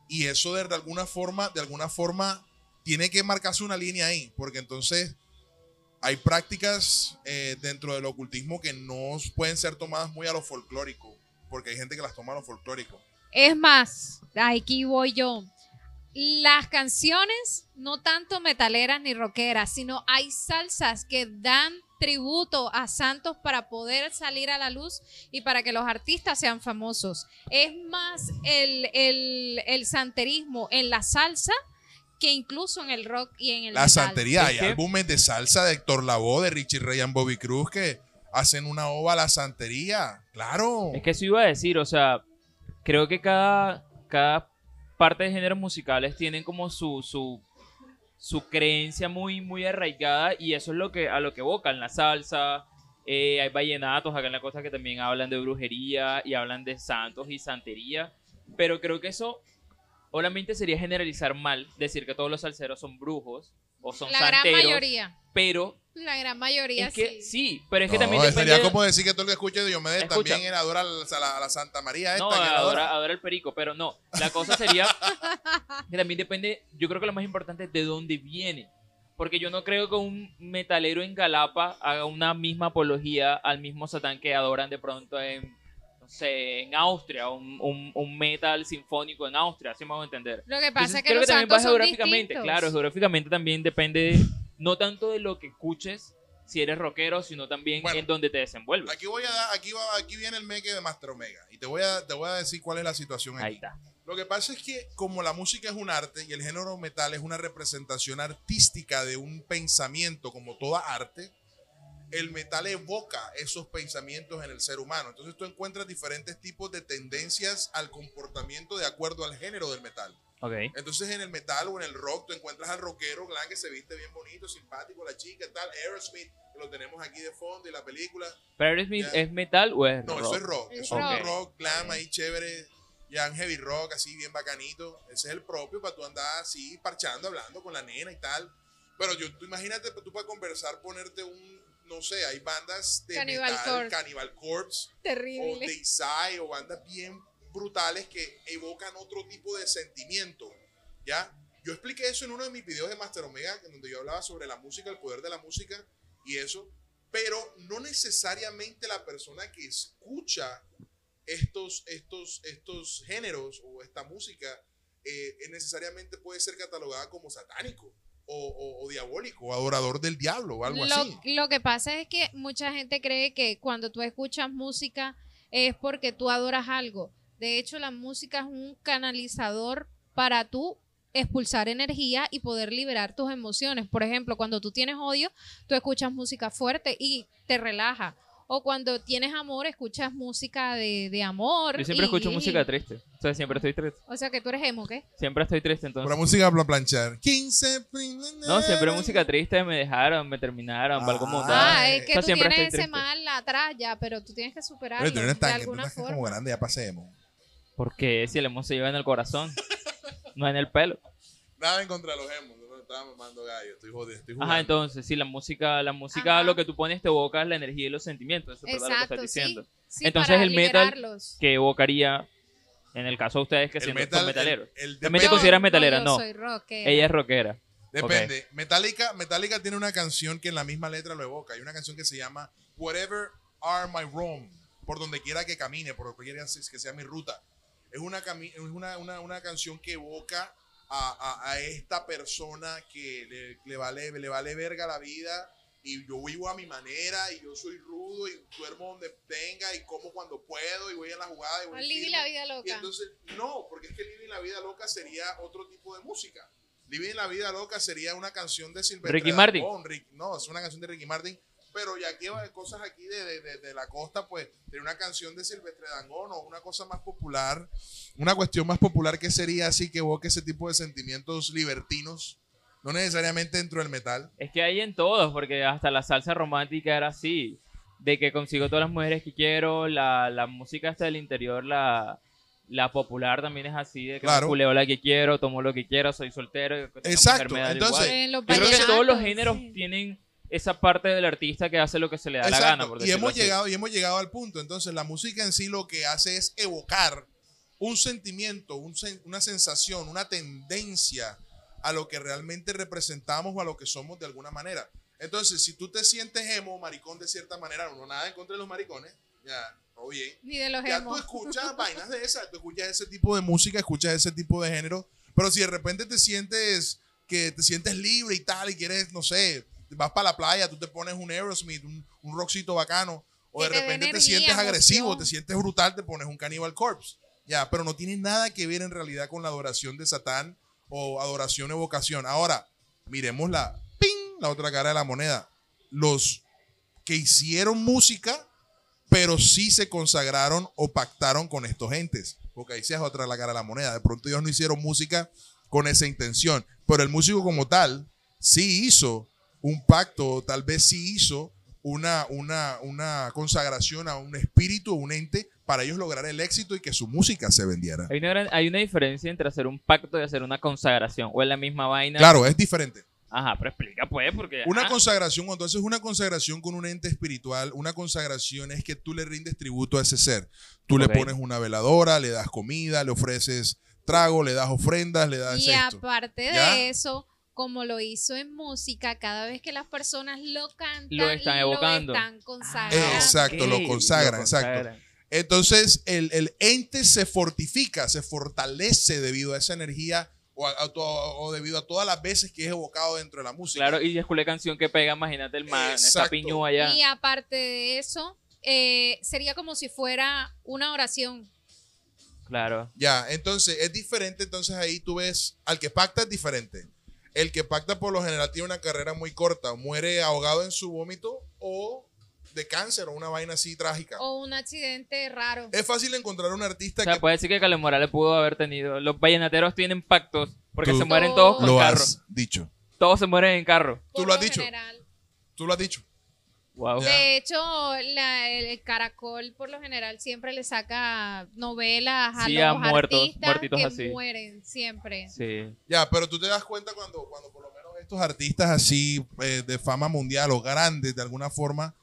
Speaker 2: Y eso de, de alguna forma, de alguna forma, tiene que marcarse una línea ahí, porque entonces hay prácticas eh, dentro del ocultismo que no pueden ser tomadas muy a lo folclórico, porque hay gente que las toma a lo folclórico.
Speaker 3: Es más, aquí voy yo. las canciones, no tanto metaleras ni rockeras, sino hay salsas que dan tributo a Santos para poder salir a la luz y para que los artistas sean famosos. Es más el, el, el santerismo en la salsa que incluso en el rock y en el
Speaker 2: La
Speaker 3: metal.
Speaker 2: santería, hay álbumes de salsa de Héctor Lavoe, de Richie Ray and Bobby Cruz que hacen una ova a la santería. Claro.
Speaker 1: Es que eso iba a decir, o sea, creo que cada, cada parte de géneros musicales tienen como su, su, su creencia muy, muy arraigada y eso es lo que, a lo que evocan la salsa. eh, hay vallenatos acá en la costa que también hablan de brujería y hablan de santos y santería. Pero creo que eso obviamente sería generalizar mal, decir que todos los salseros son brujos o son
Speaker 3: La gran
Speaker 1: santeros.
Speaker 3: mayoría.
Speaker 1: Pero
Speaker 3: La gran mayoría
Speaker 1: es que
Speaker 3: sí.
Speaker 1: sí, pero es que
Speaker 2: No,
Speaker 1: también
Speaker 2: sería
Speaker 1: depende.
Speaker 2: como decir que todo el que escuche de Diomedes
Speaker 1: Escucha.
Speaker 2: también él adora a la, a la Santa María esta.
Speaker 1: No,
Speaker 2: que
Speaker 1: adora,
Speaker 2: adora.
Speaker 1: adora el perico, pero no. La cosa sería que también depende, yo creo que lo más importante es de dónde viene. Porque yo no creo que un metalero en Galapa haga una misma apología al mismo Satán que adoran de pronto en, no sé, en Austria, un, un, un metal sinfónico en Austria, así me hago entender.
Speaker 3: Lo que pasa
Speaker 1: Entonces,
Speaker 3: es que
Speaker 1: creo
Speaker 3: los
Speaker 1: que también va geográficamente,
Speaker 3: distintos.
Speaker 1: claro, geográficamente también depende no tanto de lo que escuches, si eres rockero, sino también
Speaker 2: Bueno.
Speaker 1: en donde te desenvuelves.
Speaker 2: Aquí voy a dar, aquí, va, aquí viene el meque de Master Omega. Y te voy a, te voy a decir cuál es la situación aquí.
Speaker 1: Ahí está.
Speaker 2: Lo que pasa es que como la música es un arte y el género metal es una representación artística de un pensamiento como toda arte, el metal evoca esos pensamientos en el ser humano. Entonces tú encuentras diferentes tipos de tendencias al comportamiento de acuerdo al género del metal.
Speaker 1: Ok.
Speaker 2: Entonces en el metal o en el rock tú encuentras al rockero glam que se viste bien bonito, simpático, la chica, tal, Aerosmith, que lo tenemos aquí de fondo y la película.
Speaker 1: ¿Pero Aerosmith
Speaker 2: Ya.
Speaker 1: es metal o es
Speaker 2: No,
Speaker 1: rock?
Speaker 2: eso es rock.
Speaker 3: Es
Speaker 2: Eso es
Speaker 1: rock.
Speaker 2: glam ahí chévere. Ya un heavy rock así bien bacanito. Ese es el propio para tú andar así parchando, hablando con la nena y tal. Pero yo, tú imagínate, tú para conversar, ponerte un, no sé, hay bandas de
Speaker 3: Cannibal
Speaker 2: metal,
Speaker 3: Corpse.
Speaker 2: Cannibal Corpse o
Speaker 3: Terrible.
Speaker 2: Deisai o bandas bien brutales que evocan otro tipo de sentimiento. ¿Ya? Yo expliqué eso en uno de mis videos de Master Omega, en donde yo hablaba sobre la música, el poder de la música y eso. Pero no necesariamente la persona que escucha estos, estos, estos géneros o esta música eh, necesariamente puede ser catalogada como satánico o, o- o diabólico o adorador del diablo o algo
Speaker 3: lo,
Speaker 2: así.
Speaker 3: lo que pasa es que mucha gente cree que cuando tú escuchas música es porque tú adoras algo. De hecho, la música es un canalizador para tú expulsar energía y poder liberar tus emociones. Por ejemplo, cuando tú tienes odio, tú escuchas música fuerte y te relaja. O cuando tienes amor, escuchas música de, de amor.
Speaker 1: Yo siempre
Speaker 3: y-
Speaker 1: escucho música triste. O sea, siempre estoy triste.
Speaker 3: O sea que tú eres emo, ¿qué?
Speaker 1: Siempre estoy triste, entonces.
Speaker 2: Pura música para planchar. 15
Speaker 1: No, siempre música triste, me dejaron, me terminaron, valgo
Speaker 2: Ah.
Speaker 1: mundano.
Speaker 3: Ah,
Speaker 2: Ay.
Speaker 3: es que
Speaker 1: O sea,
Speaker 3: tú
Speaker 1: siempre
Speaker 3: tienes ese mal atrás ya, pero tú tienes que superarlo
Speaker 2: Oye, tú no eres
Speaker 3: de
Speaker 2: tan, tú
Speaker 3: alguna
Speaker 2: como
Speaker 3: forma.
Speaker 2: grande, ya pasemos.
Speaker 1: Porque si el emo se lleva en el corazón, no en el pelo.
Speaker 2: Nada en contra de los emos, no estaba mamando gallo, estoy jodido, estoy jugando.
Speaker 1: Ajá, entonces, sí, la música, la música,
Speaker 3: Ajá.
Speaker 1: lo que tú pones te evoca la energía y los sentimientos. Eso es verdad lo que
Speaker 3: Exacto,
Speaker 1: estás diciendo.
Speaker 3: sí. Sí,
Speaker 1: Entonces,
Speaker 3: para
Speaker 1: el metal. Que evocaría, en el caso de ustedes que
Speaker 2: el
Speaker 1: siendo
Speaker 2: metal,
Speaker 1: son metaleros.
Speaker 2: el- el-
Speaker 1: También te consideras metalera,
Speaker 3: yo
Speaker 1: no.
Speaker 3: soy rockera.
Speaker 1: Ella es rockera.
Speaker 2: Depende. Metallica, Metallica tiene una canción que en la misma letra lo evoca. Hay una canción que se llama Whatever Are My Wrong. Por donde quiera que camine, por donde quiera que sea mi ruta. Es una, cami- es una, una, una canción que evoca a, a- a esta persona que le, le vale, le vale verga la vida y yo vivo a mi manera y yo soy rudo y duermo donde tenga y como cuando puedo y voy a la jugada y voy
Speaker 3: Living la vida
Speaker 2: Y
Speaker 3: loca.
Speaker 2: entonces, no, porque es que Living la Vida Loca sería otro tipo de música. Living la Vida Loca sería una canción de Silvestre
Speaker 1: Ricky Martin.
Speaker 2: Rick- no, es una canción de Ricky Martin. Pero ya que hay cosas aquí de, de- de- de la costa, pues, tiene una canción de Silvestre Dangond o una cosa más popular, una cuestión más popular que sería así que evoque ese tipo de sentimientos libertinos, no necesariamente dentro del metal.
Speaker 1: Es que hay en todos, porque hasta la salsa romántica era así. De que consigo todas las mujeres que quiero, la, la música hasta del interior, la, la popular también es así, de que
Speaker 2: Claro.
Speaker 1: me culeo la que quiero, tomo lo que quiero, soy soltero.
Speaker 2: Exacto, entonces.
Speaker 3: En
Speaker 1: Yo creo que todos los géneros
Speaker 3: sí.
Speaker 1: tienen esa parte del artista que hace lo que se le da la gana. Por
Speaker 2: y hemos
Speaker 1: así.
Speaker 2: llegado y hemos llegado al punto. Entonces, la música en sí lo que hace es evocar un sentimiento, un sen- una sensación, una tendencia a lo que realmente representamos o a lo que somos de alguna manera. Entonces, si tú te sientes emo, maricón de cierta manera, no nada en contra de los maricones, ya, todo bien.
Speaker 3: Ni de los
Speaker 2: Ya tú
Speaker 3: emos.
Speaker 2: escuchas vainas de esas, tú escuchas ese tipo de música, escuchas ese tipo de género, Pero si de repente te sientes que te sientes libre y tal y quieres, no sé, vas para la playa, tú te pones un Aerosmith, un, un rockcito bacano, o de repente te sientes agresivo,
Speaker 3: emoción.
Speaker 2: te sientes brutal, te pones un Cannibal Corpse. Ya, pero no tiene nada que ver en realidad con la adoración de Satán o adoración evocación. Ahora, miremos la, ¡ping! la otra cara de la moneda. Los que hicieron música, pero sí se consagraron o pactaron con estos entes. Porque ahí sí es otra la cara de la moneda. De pronto ellos no hicieron música con esa intención. Pero el músico como tal sí hizo un pacto, tal vez sí hizo una, una, una consagración a un espíritu, un ente, para ellos lograr el éxito y que su música se vendiera.
Speaker 5: Hay una, gran- hay una diferencia entre hacer un pacto y hacer una consagración. O es la misma vaina.
Speaker 2: Claro, es diferente.
Speaker 5: Ajá, pero explica pues, porque.
Speaker 2: Una
Speaker 5: ajá.
Speaker 2: consagración, cuando haces una consagración con un ente espiritual, una consagración es que tú le rindes tributo a ese ser. Tú le pones una veladora, le das comida, le ofreces trago, le das ofrendas, le das
Speaker 3: Y
Speaker 2: esto.
Speaker 3: aparte de eso, como lo hizo en música, cada vez que las personas lo cantan,
Speaker 5: Lo están evocando.
Speaker 3: están
Speaker 5: Ah,
Speaker 3: consagrando.
Speaker 2: Exacto, lo
Speaker 5: ok,
Speaker 2: consagran,
Speaker 5: lo
Speaker 2: exacto.
Speaker 5: consagran.
Speaker 2: Entonces, el, el ente se fortifica, se fortalece debido a esa energía o, a- a to- o debido a todas las veces que es evocado dentro de la música.
Speaker 5: Claro, y es la canción que pega, imagínate el man, esa
Speaker 2: Exacto.
Speaker 5: piñúa allá.
Speaker 3: Y aparte de eso, eh, sería como si fuera una oración.
Speaker 5: Claro.
Speaker 2: Ya, entonces es diferente. Entonces ahí tú ves, al que pacta es diferente. El que pacta por lo general tiene una carrera muy corta, muere ahogado en su vómito o de cáncer o una vaina así trágica.
Speaker 3: O un accidente raro.
Speaker 2: Es fácil encontrar un artista
Speaker 5: O sea,
Speaker 2: que
Speaker 5: puede decir que Carlos Morales pudo haber tenido. Los vallenateros tienen pactos porque
Speaker 2: Tú
Speaker 5: se mueren todos con
Speaker 2: lo
Speaker 5: carro.
Speaker 2: has dicho.
Speaker 5: Todos se mueren en carro.
Speaker 2: tú
Speaker 3: por
Speaker 2: lo has dicho.
Speaker 3: general.
Speaker 2: Tú lo has dicho.
Speaker 5: Wow.
Speaker 3: De hecho, la- el, el caracol por lo general siempre le saca novelas a
Speaker 5: Sí,
Speaker 3: los
Speaker 5: a muertos,
Speaker 3: artistas
Speaker 5: muertitos
Speaker 3: que
Speaker 5: así.
Speaker 3: mueren siempre.
Speaker 5: Sí.
Speaker 2: Ya, pero tú te das cuenta cuando, cuando por lo menos estos artistas así eh, de fama mundial o grandes de alguna forma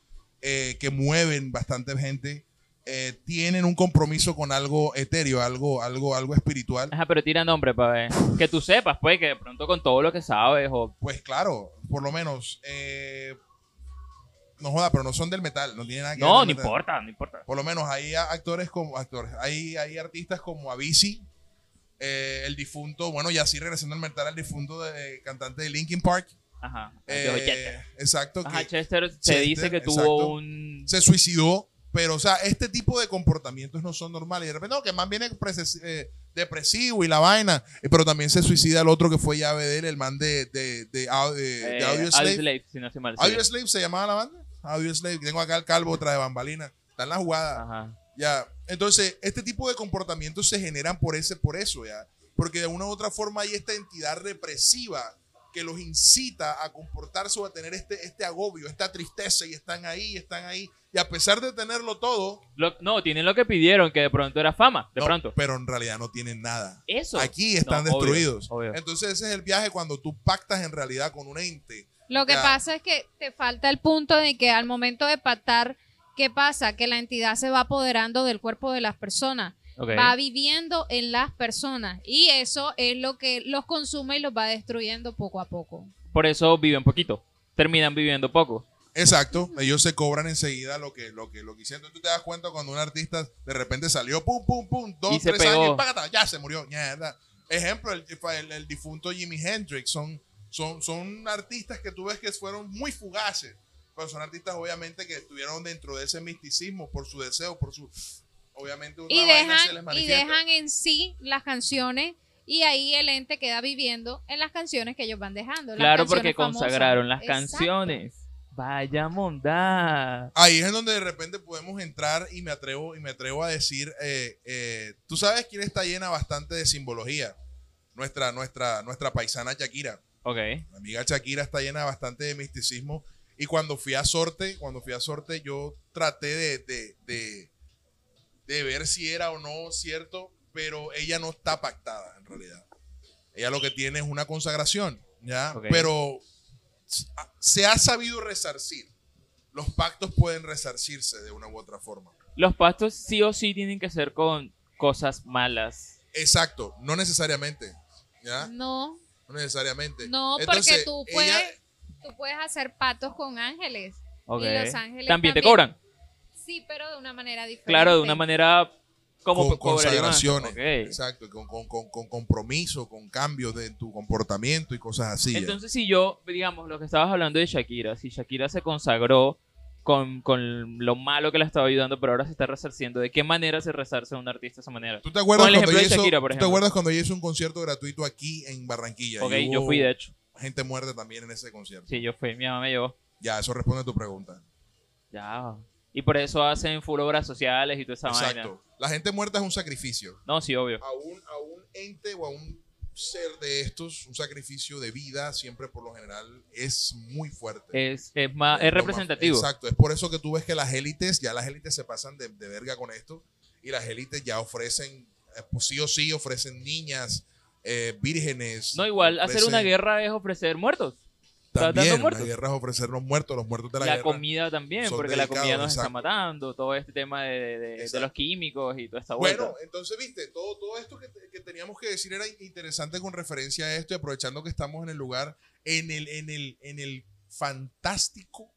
Speaker 2: eh, que mueven bastante gente eh, tienen un compromiso con algo etéreo, algo, algo, algo espiritual.
Speaker 5: Ajá, pero tira nombre para ver. Que tú sepas, pues, que de pronto con todo lo que sabes o...
Speaker 2: Pues claro, por lo menos. eh, no joda, pero no son del metal, no tiene nada que ver
Speaker 5: No,
Speaker 2: con
Speaker 5: no
Speaker 2: metal.
Speaker 5: importa, no importa.
Speaker 2: Por lo menos hay actores como actores, hay, hay artistas como Avicii, eh, el difunto, bueno, ya sí regresando al metal, el difunto de, cantante de Linkin Park.
Speaker 5: Ajá.
Speaker 2: eh, exacto,
Speaker 5: Ajá,
Speaker 2: que
Speaker 5: Chester se
Speaker 2: Chester,
Speaker 5: dice que tuvo un...
Speaker 2: se suicidó, pero o sea, este tipo de comportamientos no son normales. Y de repente, no, que más viene eh, depresivo y la vaina, eh, pero también se suicida el otro que fue llave de él, el man de, de, de, Au- de- de
Speaker 5: eh,
Speaker 2: Audio
Speaker 5: Audio
Speaker 2: Slave.
Speaker 5: Slave, si no sí.
Speaker 2: Audio Slave se llamaba la banda. Audio Slave. Tengo acá el calvo trae bambalina. Está en la jugada.
Speaker 5: Ajá.
Speaker 2: Ya. Entonces, este tipo de comportamientos se generan por ese, por eso, ya. Porque de una u otra forma hay esta entidad represiva que los incita a comportarse o a tener este, este agobio, esta tristeza, y están ahí, están ahí. Y a pesar de tenerlo todo,
Speaker 5: Lo- no, tienen lo que pidieron, que de pronto era fama, de
Speaker 2: no,
Speaker 5: pronto.
Speaker 2: pero en realidad no tienen nada.
Speaker 5: Eso.
Speaker 2: Aquí están
Speaker 5: No, obvio,
Speaker 2: destruidos.
Speaker 5: obvio.
Speaker 2: Entonces, ese es el viaje cuando tú pactas en realidad con un ente.
Speaker 3: Lo que
Speaker 2: Ya.
Speaker 3: pasa es que te falta el punto de que al momento de pactar, ¿qué pasa? Que la entidad se va apoderando del cuerpo de las personas, va viviendo en las personas y eso es lo que los consume y los va destruyendo poco a poco.
Speaker 5: Por eso viven poquito. Terminan viviendo poco.
Speaker 2: Exacto, ellos se cobran enseguida lo que, lo que, lo que hicieron. Tú te das cuenta cuando un artista de repente salió, pum, pum, pum, dos,
Speaker 5: Y se
Speaker 2: tres
Speaker 5: pegó.
Speaker 2: años, págata, ya se murió. Ejemplo, el, el- el difunto Jimi Hendrix. Son, son, son artistas que tú ves que fueron muy fugaces, pero son artistas obviamente que estuvieron dentro de ese misticismo por su deseo, por su... Obviamente una
Speaker 3: Y
Speaker 2: vaina se les
Speaker 3: dejan, y dejan en sí las canciones y ahí el ente queda viviendo en las canciones que ellos van dejando.
Speaker 5: Claro, porque
Speaker 3: famosas.
Speaker 5: consagraron las
Speaker 3: Exacto.
Speaker 5: canciones. Vaya mondad.
Speaker 2: Ahí es en donde de repente podemos entrar y me atrevo, y me atrevo a decir, eh, eh, tú sabes quién está llena bastante de simbología. Nuestra, nuestra, nuestra paisana Shakira.
Speaker 5: Ok.
Speaker 2: La amiga Shakira está llena bastante de misticismo. Y cuando fui a Sorte, cuando fui a Sorte, yo traté de, de, de, de ver si era o no cierto, pero ella no está pactada en realidad. Ella lo que tiene es una consagración, ¿ya?
Speaker 5: Ok.
Speaker 2: Pero se ha sabido resarcir. Los pactos pueden resarcirse de una u otra forma.
Speaker 5: Los pastos sí o sí tienen que ser con cosas malas.
Speaker 2: Exacto, no necesariamente, ¿ya?
Speaker 3: No,
Speaker 2: No necesariamente.
Speaker 3: no,
Speaker 2: Entonces,
Speaker 3: porque tú
Speaker 2: ella-
Speaker 3: puedes, tú puedes hacer patos con ángeles. Y los ángeles
Speaker 5: También te cobran.
Speaker 3: Sí, pero de una manera diferente.
Speaker 5: Claro, de una manera
Speaker 1: Como
Speaker 2: con consagraciones. Exacto, con, con- con- con compromiso, con cambios de tu comportamiento y cosas así. ya.
Speaker 1: Entonces, si yo, digamos, lo que estabas hablando de Shakira, si Shakira se consagró con, con lo malo que la estaba ayudando, pero ahora se está resarciendo, ¿de qué manera se resarce a un artista de esa manera?
Speaker 2: ¿Tú te acuerdas,
Speaker 1: Con el
Speaker 2: cuando
Speaker 1: ejemplo
Speaker 2: ella
Speaker 1: de
Speaker 2: hizo,
Speaker 1: Shakira, por
Speaker 2: ¿tú te acuerdas cuando ella hizo un concierto gratuito aquí en Barranquilla?
Speaker 1: Ok,
Speaker 2: Y
Speaker 1: yo fui de hecho.
Speaker 2: Gente muerta también en ese concierto.
Speaker 1: Sí, yo fui, mi mamá me llevó.
Speaker 2: Ya, eso responde a tu pregunta.
Speaker 1: Ya. Y por eso hacen full obras sociales y toda esa vaina.
Speaker 2: Exacto. La gente muerta es un sacrificio.
Speaker 1: No, sí, obvio.
Speaker 2: A un, a un ente o a un ser de estos, un sacrificio de vida, siempre por lo general es muy fuerte.
Speaker 1: Es, es, más, es
Speaker 2: más-
Speaker 1: representativo.
Speaker 2: Exacto, es por eso que tú ves que las élites, ya las élites se pasan de, de verga con esto y las élites ya ofrecen, eh, pues sí o sí, ofrecen niñas, eh, vírgenes.
Speaker 1: No, igual, hacer una guerra es ofrecer muertos.
Speaker 2: También,
Speaker 1: muertos.
Speaker 2: la guerra es ofrecer los muertos, los muertos de la,
Speaker 1: La,
Speaker 2: guerra.
Speaker 1: comida también, porque la comida nos está matando. Todo este tema de, de- los químicos y toda esta vuelta.
Speaker 2: Bueno, entonces, viste, todo, todo esto que, que teníamos que decir era interesante con referencia a esto y aprovechando que estamos en el lugar, en el, en el, en el fantástico.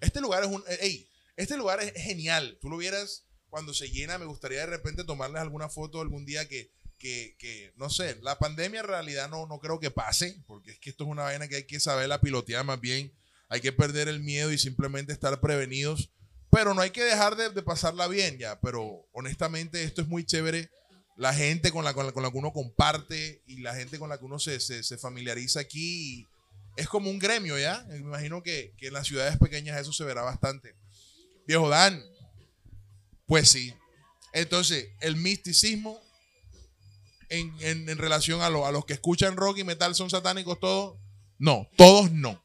Speaker 2: Este lugar es un. eh, ey, este lugar es genial. Tú lo vieras cuando se llena. Me gustaría de repente tomarles alguna foto algún día que, que, no sé, la pandemia en realidad no, no creo que pase, porque es que esto es una vaina que hay que saberla pilotear más bien. Hay que perder el miedo y simplemente estar prevenidos. Pero no hay que dejar de, de pasarla bien ya. Pero honestamente esto es muy chévere. La gente con la, con la, con la que uno comparte y la gente con la que uno se, se, se familiariza aquí. es como un gremio ya. Me imagino que, que en las ciudades pequeñas eso se verá bastante. Viejo Dan. Pues sí. Entonces, el misticismo en, en- en relación a, lo- a los que escuchan rock y metal son satánicos todos. No, todos no.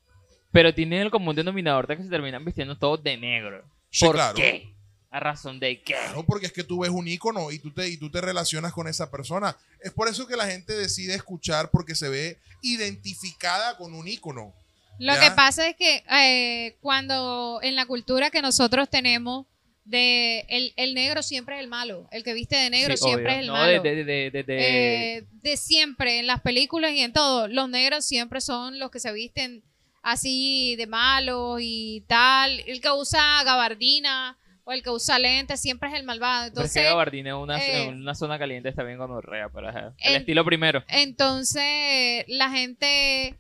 Speaker 1: Pero tienen el común denominador de que se terminan vistiendo todos de negro.
Speaker 2: Sí,
Speaker 1: ¿Por
Speaker 2: claro.
Speaker 1: qué? ¿A razón de qué?
Speaker 2: Claro, porque es que tú ves un ícono y tú, te, y tú te relacionas con esa persona. Es por eso que la gente decide escuchar porque se ve identificada con un ícono.
Speaker 3: Lo
Speaker 2: Ya.
Speaker 3: que pasa es que eh, cuando en la cultura que nosotros tenemos, de el, el negro siempre es el malo. El que viste de negro
Speaker 1: Sí,
Speaker 3: siempre
Speaker 1: obvio.
Speaker 3: es el
Speaker 1: no,
Speaker 3: malo.
Speaker 1: De, de, de, de- de-
Speaker 3: Eh, de siempre, en las películas y en todo, los negros siempre son los que se visten así de malos y tal. El que usa gabardina o el que usa lentes siempre es el malvado.
Speaker 1: pero es que
Speaker 3: Entonces,
Speaker 1: Gabardina en una,
Speaker 3: eh,
Speaker 1: en una zona caliente está bien gonorrea, pero ajá. El,
Speaker 3: El-
Speaker 1: estilo primero.
Speaker 3: entonces la gente,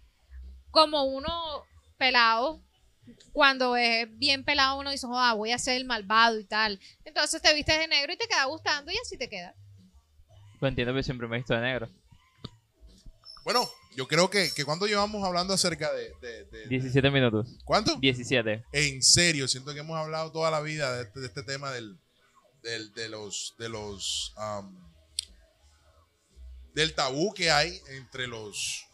Speaker 3: como uno pelado, cuando es bien pelado, uno dice, "Joda, voy a ser el malvado y tal. Entonces te vistes de negro y te queda gustando y así te queda.
Speaker 1: Lo entiendo, pero siempre me he visto de negro.
Speaker 2: Bueno, yo creo que, que cuando llevamos hablando acerca de... de- de-
Speaker 1: 17 minutos.
Speaker 2: ¿Cuánto?
Speaker 1: 17.
Speaker 2: En serio, siento que hemos hablado toda la vida de este, de este tema del, del- de los... De los am, del tabú que hay entre los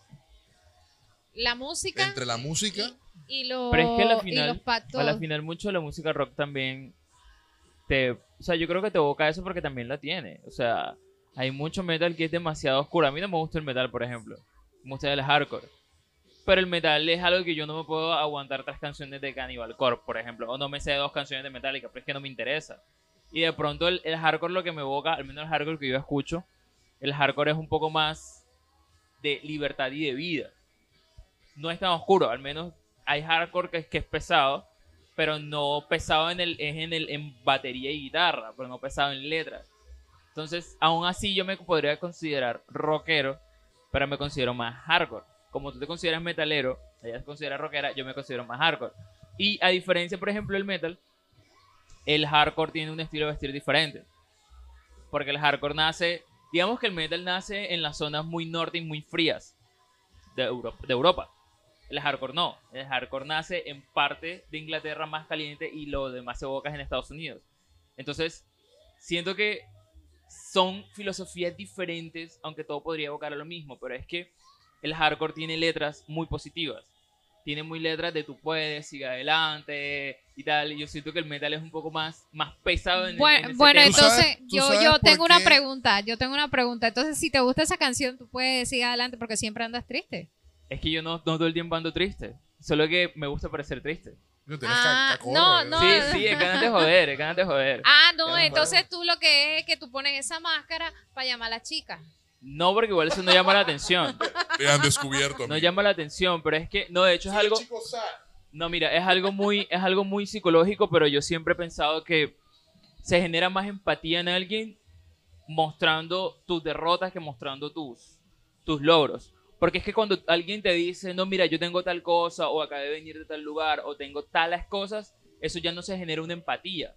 Speaker 3: La música
Speaker 2: entre la música
Speaker 3: y, los,
Speaker 1: Pero es que a la
Speaker 3: y
Speaker 1: final-
Speaker 3: los pactos.
Speaker 1: A la final, mucho de la música rock también te. O sea, yo creo que te evoca eso porque también la tiene. O sea, hay mucho metal que es demasiado oscuro. A mí no me gusta el metal, por ejemplo. Me gusta el hardcore. Pero el metal es algo que yo no me puedo aguantar tres canciones de Cannibal Corpse, por ejemplo. O no me sé dos canciones de Metallica, pero es que no me interesa. Y de pronto el, el hardcore lo que me evoca, al menos el hardcore que yo escucho, el hardcore es un poco más de libertad y de vida. No es tan oscuro, al menos hay hardcore que, es pesado, pero no pesado en el, es en el en batería y guitarra, pero no pesado en letras. Entonces, aún así yo me podría considerar rockero, pero me considero más hardcore. Como tú te consideras metalero, ella se considera rockera, yo me considero más hardcore. Y a diferencia, por ejemplo, del metal, el hardcore tiene un estilo de vestir diferente. Porque el hardcore nace, digamos que el metal nace en las zonas muy norte y muy frías de. De Europa. El hardcore no. El hardcore nace en parte de Inglaterra más caliente y lo demás se evoca en Estados Unidos. Entonces, siento que son filosofías diferentes, aunque todo podría evocar a lo mismo, pero es que el hardcore tiene letras muy positivas. Tiene muy letras de tú puedes, sigue adelante y tal. Y yo siento que el metal es un poco más, más pesado en,
Speaker 3: Bueno,
Speaker 1: en ese
Speaker 3: bueno,
Speaker 1: tema.
Speaker 2: Tú sabes-
Speaker 3: entonces
Speaker 2: tú
Speaker 3: yo, yo tengo una
Speaker 2: qué-
Speaker 3: pregunta, yo tengo una pregunta. Entonces, si te gusta esa canción, tú puedes seguir adelante porque siempre andas triste.
Speaker 1: Es que yo no, no todo el tiempo ando triste. Solo que me gusta parecer triste.
Speaker 2: No, tienes
Speaker 3: Ah,
Speaker 2: ca- cacorro,
Speaker 3: no, no.
Speaker 1: Sí, sí, es ganas de joder, es ganas de joder.
Speaker 3: Ah, no, entonces tú lo que es es que tú pones esa máscara para llamar a la chica.
Speaker 1: No, porque igual eso no llama la atención.
Speaker 2: Te han descubierto.
Speaker 1: No
Speaker 2: amigo.
Speaker 1: llama la atención, pero es que, no, de hecho es algo, no, mira, es algo muy, es algo muy psicológico, pero yo siempre he pensado que se genera más empatía en alguien mostrando tus derrotas que mostrando tus, tus logros. Porque es que cuando alguien te dice, no, mira, yo tengo tal cosa, o acabé de venir de tal lugar, o tengo tales cosas, eso ya no se genera una empatía.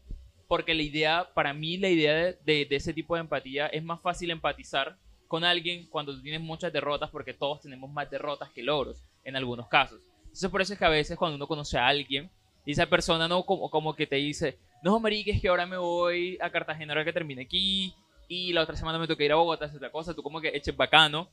Speaker 1: Porque la idea, para mí, la idea de, de- ese tipo de empatía es más fácil empatizar con alguien cuando tú tienes muchas derrotas, porque todos tenemos más derrotas que logros, en algunos casos. Entonces, por eso es que a veces cuando uno conoce a alguien, y esa persona no como, como que te dice, no, marica, es que ahora me voy a Cartagena ahora que termine aquí, y la otra semana me toca ir a Bogotá, hacer otra cosa, tú como que eches bacano,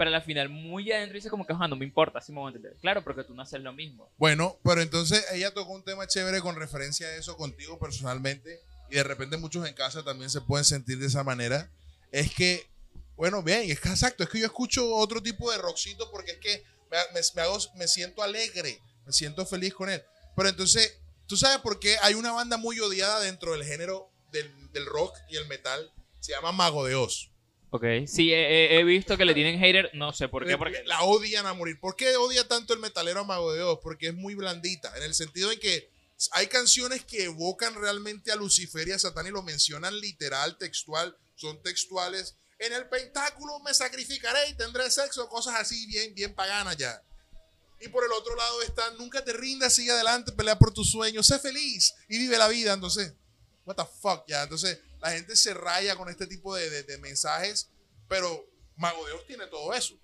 Speaker 1: pero al final muy adentro dice como que, "Ajá, no me importa, así me voy a entender. Claro, porque tú no haces lo mismo.
Speaker 2: Bueno, pero entonces ella tocó un tema chévere con referencia a eso contigo personalmente y de repente muchos en casa también se pueden sentir de esa manera. Es que, bueno, bien, es que exacto, es que yo escucho otro tipo de rockcito porque es que me, me- me hago, me siento alegre, me siento feliz con él. Pero entonces, ¿tú sabes por qué hay una banda muy odiada dentro del género del, del rock y el metal? Se llama Mago de Oz.
Speaker 1: Ok, sí, he, visto que le tienen hater, no sé por qué, porque...
Speaker 2: La odian a morir. ¿Por qué odia tanto el metalero a Mago de Oz? Porque es muy blandita, en el sentido en que hay canciones que evocan realmente a Lucifer y a Satán y lo mencionan literal, textual, son textuales. En el pentáculo me sacrificaré y tendré sexo, cosas así bien, bien paganas ya. Y por el otro lado está, nunca te rindas, sigue adelante, pelea por tus sueños, sé feliz y vive la vida. Entonces, what the fuck, ya. Entonces, la gente se raya con este tipo de, de- de mensajes, pero Mago de Oz tiene todo eso.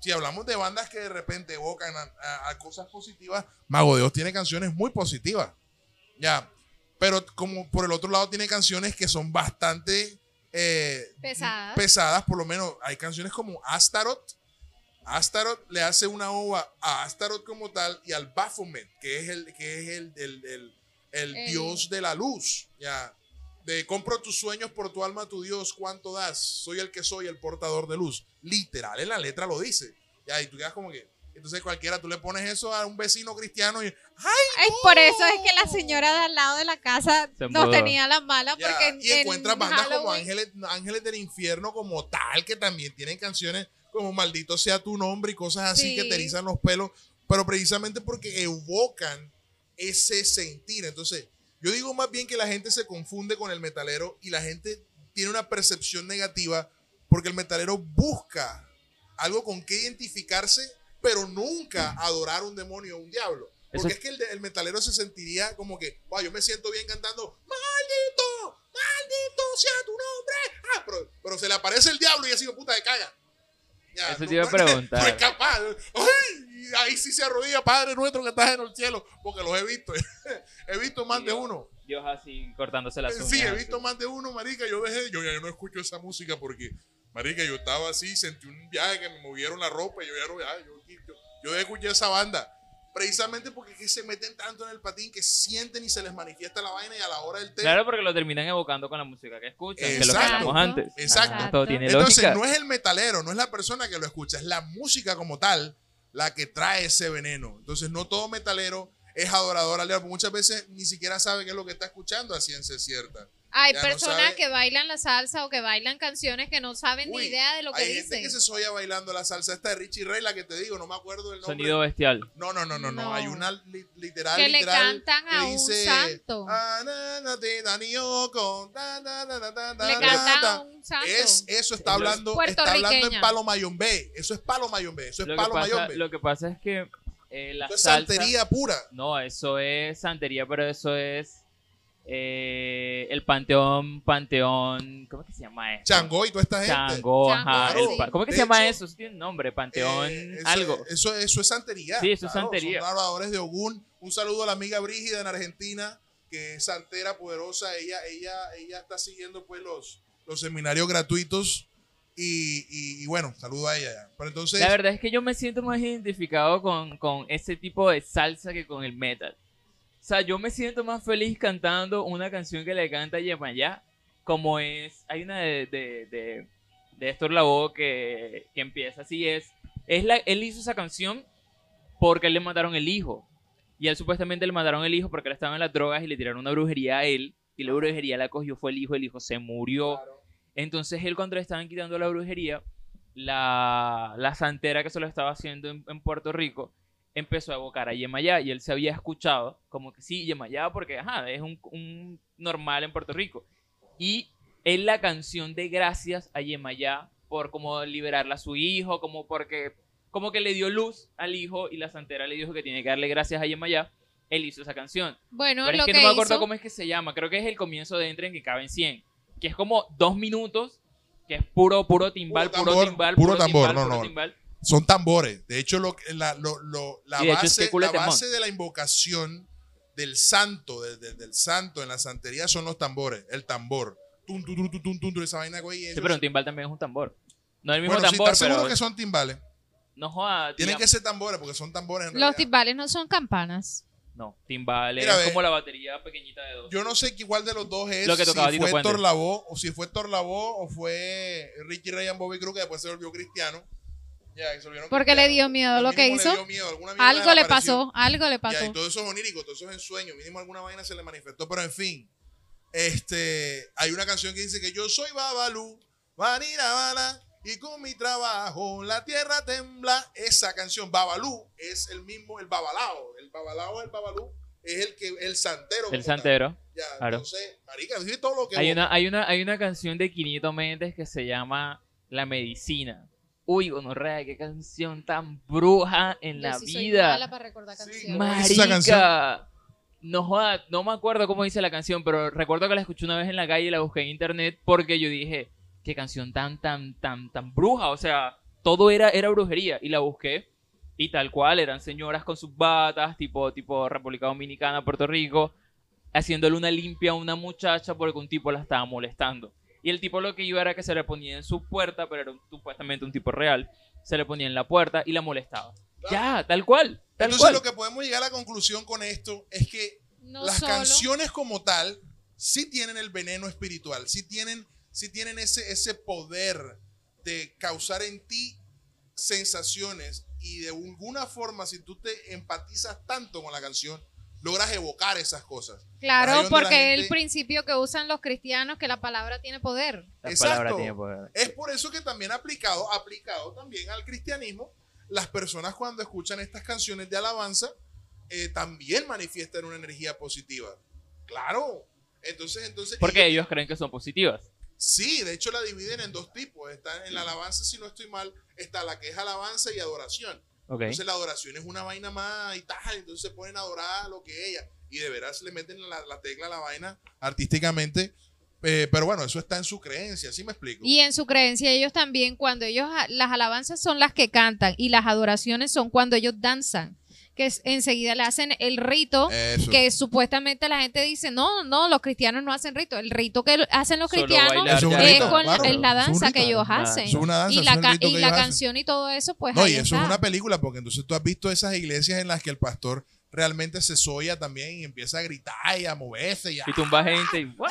Speaker 2: Si hablamos de bandas que de repente evocan a, a- a cosas positivas, Mago de Oz tiene canciones muy positivas. Ya. Pero como por el otro lado tiene canciones que son bastante eh,
Speaker 3: Pesadas.
Speaker 2: pesadas, por lo menos hay canciones como Astaroth. Astaroth le hace una ova a Astaroth como tal y al Baphomet, que es el, que es el, el- el- el
Speaker 3: El-
Speaker 2: dios de la luz. Ya. De compro tus sueños por tu alma, tu Dios, ¿cuánto das? Soy el que soy, el portador de luz. Literal, en la letra lo dice. Ya, y tú quedas como que. Entonces cualquiera, tú le pones eso a un vecino cristiano y. ¡Ay!
Speaker 3: Ay, por eso es que la señora de al lado de la casa nos tenía la mala
Speaker 2: Ya,
Speaker 3: porque en,
Speaker 2: y encuentras
Speaker 3: en
Speaker 2: bandas como Ángeles, Ángeles del Infierno como tal, que también tienen canciones como Maldito sea tu nombre y cosas así
Speaker 3: Sí.
Speaker 2: que te erizan los pelos, pero precisamente porque evocan ese sentir. Entonces, yo digo más bien que la gente se confunde con el metalero y la gente tiene una percepción negativa porque el metalero busca algo con que identificarse, pero nunca adorar un demonio o un diablo. Porque
Speaker 1: Eso-
Speaker 2: es que el, el metalero se sentiría como que, wow, yo me siento bien cantando, maldito, maldito sea tu nombre. Ah, pero, pero se le aparece el diablo y así, puta, de caga. Ya,
Speaker 1: Eso te iba a preguntar.
Speaker 2: No es capaz. Ay, y ahí sí se arrodilla, Padre nuestro que estás en el cielo, porque los he visto. he visto más de uno.
Speaker 1: Dios así cortándose las uñas.
Speaker 2: Sí, he
Speaker 1: así.
Speaker 2: visto más de uno, marica. Yo dejé, yo ya no escucho esa música porque, marica, yo estaba así, sentí un viaje que me movieron la ropa y yo ya no, ya, yo, yo, yo escuché esa banda. Precisamente porque es que se meten tanto en el patín que sienten y se les manifiesta la vaina y a la hora del té.
Speaker 1: Claro, porque lo terminan evocando con la música que escuchan, que lo que
Speaker 2: Exacto.
Speaker 1: hablamos antes.
Speaker 2: Exacto.
Speaker 1: Todo tiene
Speaker 2: Entonces,
Speaker 1: lógica.
Speaker 2: no es el metalero, no es la persona que lo escucha, es la música como tal la que trae ese veneno. Entonces, no todo metalero es adorador al diablo. Muchas veces ni siquiera sabe qué es lo que está escuchando a ciencia cierta.
Speaker 3: Hay
Speaker 2: Ya no
Speaker 3: personas
Speaker 2: sabe.
Speaker 3: que bailan la salsa o que bailan canciones que no saben
Speaker 2: Uy,
Speaker 3: ni idea de lo que
Speaker 2: Hay gente
Speaker 3: dicen.
Speaker 2: que se soya bailando la salsa esta de Richie Ray, la que te digo, no me acuerdo del nombre.
Speaker 1: Sonido bestial.
Speaker 2: No, no, no, no, no,
Speaker 3: No.
Speaker 2: Hay una li- literal,
Speaker 3: Que le
Speaker 2: literal,
Speaker 3: cantan
Speaker 2: que
Speaker 3: a un
Speaker 2: dice,
Speaker 3: santo.
Speaker 2: "Ah, na, na, te, da, ni, yo, con, da, da, da, da, da,
Speaker 3: Le cantan
Speaker 2: da".
Speaker 3: a un santo.
Speaker 2: Es, eso está hablando, está hablando en Palo Mayombe. Eso es Palo Mayombe. Eso es
Speaker 1: Lo que,
Speaker 2: Palo
Speaker 1: pasa,
Speaker 2: Mayombe.
Speaker 1: lo que pasa es que eh, la
Speaker 2: Eso es
Speaker 1: salsa...
Speaker 2: santería pura.
Speaker 1: No, eso es santería, pero eso es eh, el panteón, panteón... ¿Cómo es que se llama eso?
Speaker 2: Chango y toda esta gente.
Speaker 1: Chango, ajá.
Speaker 2: Chango,
Speaker 1: el. ¿Cómo es que se llama
Speaker 2: hecho,
Speaker 1: eso? Eso tiene un nombre, panteón,
Speaker 2: Eh, eso,
Speaker 1: algo.
Speaker 2: Eso, eso es santería.
Speaker 1: Sí, eso es santería.
Speaker 2: Son de Ogún. Un saludo a la amiga Brígida en Argentina, que es santera poderosa. Ella, ella, ella está siguiendo pues los, los seminarios gratuitos. Y, y- y bueno, saludo a ella. ya. Pero entonces,
Speaker 1: La verdad es que yo me siento más identificado con, con ese tipo de salsa que con el metal. O sea, yo me siento más feliz cantando una canción que le canta Yemayá, como es, hay una de, de, de, de Héctor Lavoe que, que empieza así, es, es la, él hizo esa canción porque le mataron el hijo. Y él supuestamente le mataron el hijo porque él estaba en las drogas y le tiraron una brujería a él. Y la brujería la cogió fue el hijo, el hijo se murió. Entonces él cuando le estaban quitando la brujería, la, la santera que se lo estaba haciendo en, en Puerto Rico empezó a evocar a Yemayá y él se había escuchado como que sí, Yemayá porque ajá, es un, un normal en Puerto Rico. Y es la canción de gracias a Yemayá por como liberarla a su hijo, como porque como que le dio luz al hijo y la santera le dijo que tiene que darle gracias a Yemayá. Él hizo esa canción.
Speaker 3: Bueno,
Speaker 1: Pero
Speaker 3: lo
Speaker 1: es que,
Speaker 3: que,
Speaker 1: no me acuerdo
Speaker 3: hizo-
Speaker 1: cómo es que se llama. Creo que es el comienzo de Entre en que caben 100. Que es como dos minutos, que es puro, puro timbal,
Speaker 2: Puro
Speaker 1: puro,
Speaker 2: tambor,
Speaker 1: timbal,
Speaker 2: puro
Speaker 1: puro
Speaker 2: tambor,
Speaker 1: timbal,
Speaker 2: no,
Speaker 1: puro
Speaker 2: no.
Speaker 1: timbal.
Speaker 2: Son tambores. De hecho, lo, que- la, lo- lo- la
Speaker 1: hecho, es
Speaker 2: base,
Speaker 1: que
Speaker 2: la base de la invocación del santo, de- de- del santo en la santería son los tambores, el tambor. Tum, tum, tum, tum, tum, tum, tum, esa vaina, güey.
Speaker 1: Sí, pero un timbal también es un tambor. No es el mismo
Speaker 2: bueno, sí,
Speaker 1: tambor,
Speaker 2: ¿estás seguro
Speaker 1: pero
Speaker 2: que son timbales?
Speaker 1: no joda.
Speaker 2: Tienen
Speaker 1: digamos-
Speaker 2: que ser tambores porque son tambores en
Speaker 3: Los
Speaker 2: realidad.
Speaker 3: timbales no son campanas.
Speaker 1: No, timbal
Speaker 2: Mira,
Speaker 1: es
Speaker 2: ve.
Speaker 1: como la batería pequeñita de dos.
Speaker 2: Yo no sé igual de los dos es
Speaker 1: Lo que tocaba
Speaker 2: si fue Lavoe o si fue Héctor Lavoe o fue Ricky Ryan Bobby Cruz que después se volvió cristiano. Ya, que se volvieron
Speaker 3: Porque le dio miedo lo que
Speaker 2: mínimo le
Speaker 3: hizo.
Speaker 2: dio miedo, alguna mierda
Speaker 3: Algo le
Speaker 2: apareció.
Speaker 3: pasó, algo le
Speaker 2: Ya,
Speaker 3: pasó.
Speaker 2: y todo eso es onírico, todo eso es en sueño. Mínimo alguna vaina se le manifestó, pero en fin. Este, hay una canción que dice que yo soy Babalú, Vanira Bala, y con mi trabajo la tierra tembla. Esa canción, Babalú, es el mismo, el Babalao. El Babalao, el Babalú, es el que, el santero.
Speaker 1: El
Speaker 2: tal.
Speaker 1: santero.
Speaker 2: Ya,
Speaker 1: claro.
Speaker 2: entonces, marica, dice todo lo que
Speaker 1: Hay
Speaker 2: vos-
Speaker 1: una, hay, una, hay una canción de Quinito Méndez que se llama La Medicina. Uy, gonorrea, qué canción tan bruja en
Speaker 3: Yo
Speaker 1: la
Speaker 3: sí soy
Speaker 1: vida.
Speaker 3: mala para recordar
Speaker 2: Sí,
Speaker 3: canciones.
Speaker 2: ¿cómo dice esa canción?
Speaker 1: Marica. No joda, no me acuerdo cómo dice la canción, pero recuerdo que la escuché una vez en la calle y la busqué en internet porque yo dije, qué canción tan, tan, tan, tan bruja. O sea, todo era, era brujería. Y la busqué y tal cual, eran señoras con sus batas, tipo, tipo República Dominicana, Puerto Rico, haciéndole una limpia a una muchacha porque un tipo la estaba molestando. Y el tipo lo que iba era que se le ponía en su puerta, pero era un- supuestamente un tipo real, se le ponía en la puerta y la molestaba. Ya, tal cual. Tal
Speaker 2: Entonces,
Speaker 1: cual.
Speaker 2: lo que podemos llegar a la conclusión con esto es que
Speaker 3: No
Speaker 2: las
Speaker 3: solo.
Speaker 2: canciones como tal sí tienen el veneno espiritual, sí tienen, sí tienen ese, ese poder de causar en ti sensaciones y de alguna forma, si tú te empatizas tanto con la canción, logras evocar esas cosas.
Speaker 3: Claro, porque es el principio que usan los cristianos, que la palabra tiene poder.
Speaker 1: La
Speaker 2: Exacto.
Speaker 1: palabra tiene poder.
Speaker 2: Es por eso que también aplicado, aplicado también al cristianismo, las personas cuando escuchan estas canciones de alabanza eh, también manifiestan una energía positiva. Claro. Entonces, entonces.
Speaker 1: Porque
Speaker 2: ellos-
Speaker 1: ellos creen que son positivas.
Speaker 2: Sí, de hecho la dividen en dos tipos. Está en la alabanza, si no estoy mal, está la que es alabanza y adoración. Entonces la adoración es una vaina más y tal, entonces se ponen a adorar lo que ella. Y de veras le meten la, la tecla a la vaina artísticamente. Eh, pero bueno, eso está en su creencia, ¿sí me explico?
Speaker 3: Y en su creencia, ellos también, cuando ellos, las alabanzas son las que cantan y las adoraciones son cuando ellos danzan, que es- enseguida le hacen el rito.
Speaker 2: Eso.
Speaker 3: Que supuestamente la gente dice, no, no, los cristianos no hacen rito. El rito que hacen los
Speaker 1: Solo
Speaker 3: cristianos
Speaker 2: es rito,
Speaker 3: con,
Speaker 2: claro,
Speaker 3: es la
Speaker 2: es
Speaker 3: danza que ellos
Speaker 1: Ah,
Speaker 3: hacen.
Speaker 2: Es una danza,
Speaker 3: y
Speaker 2: es
Speaker 3: la,
Speaker 2: un
Speaker 3: ca-
Speaker 2: rito
Speaker 3: y
Speaker 2: que
Speaker 3: la canción y todo eso, pues
Speaker 2: No,
Speaker 3: ahí
Speaker 2: y eso
Speaker 3: está.
Speaker 2: es una película, porque entonces tú has visto esas iglesias en las que el pastor realmente se soya también y empieza a gritar y a moverse y, a-
Speaker 1: Y tumba gente y ¡guau!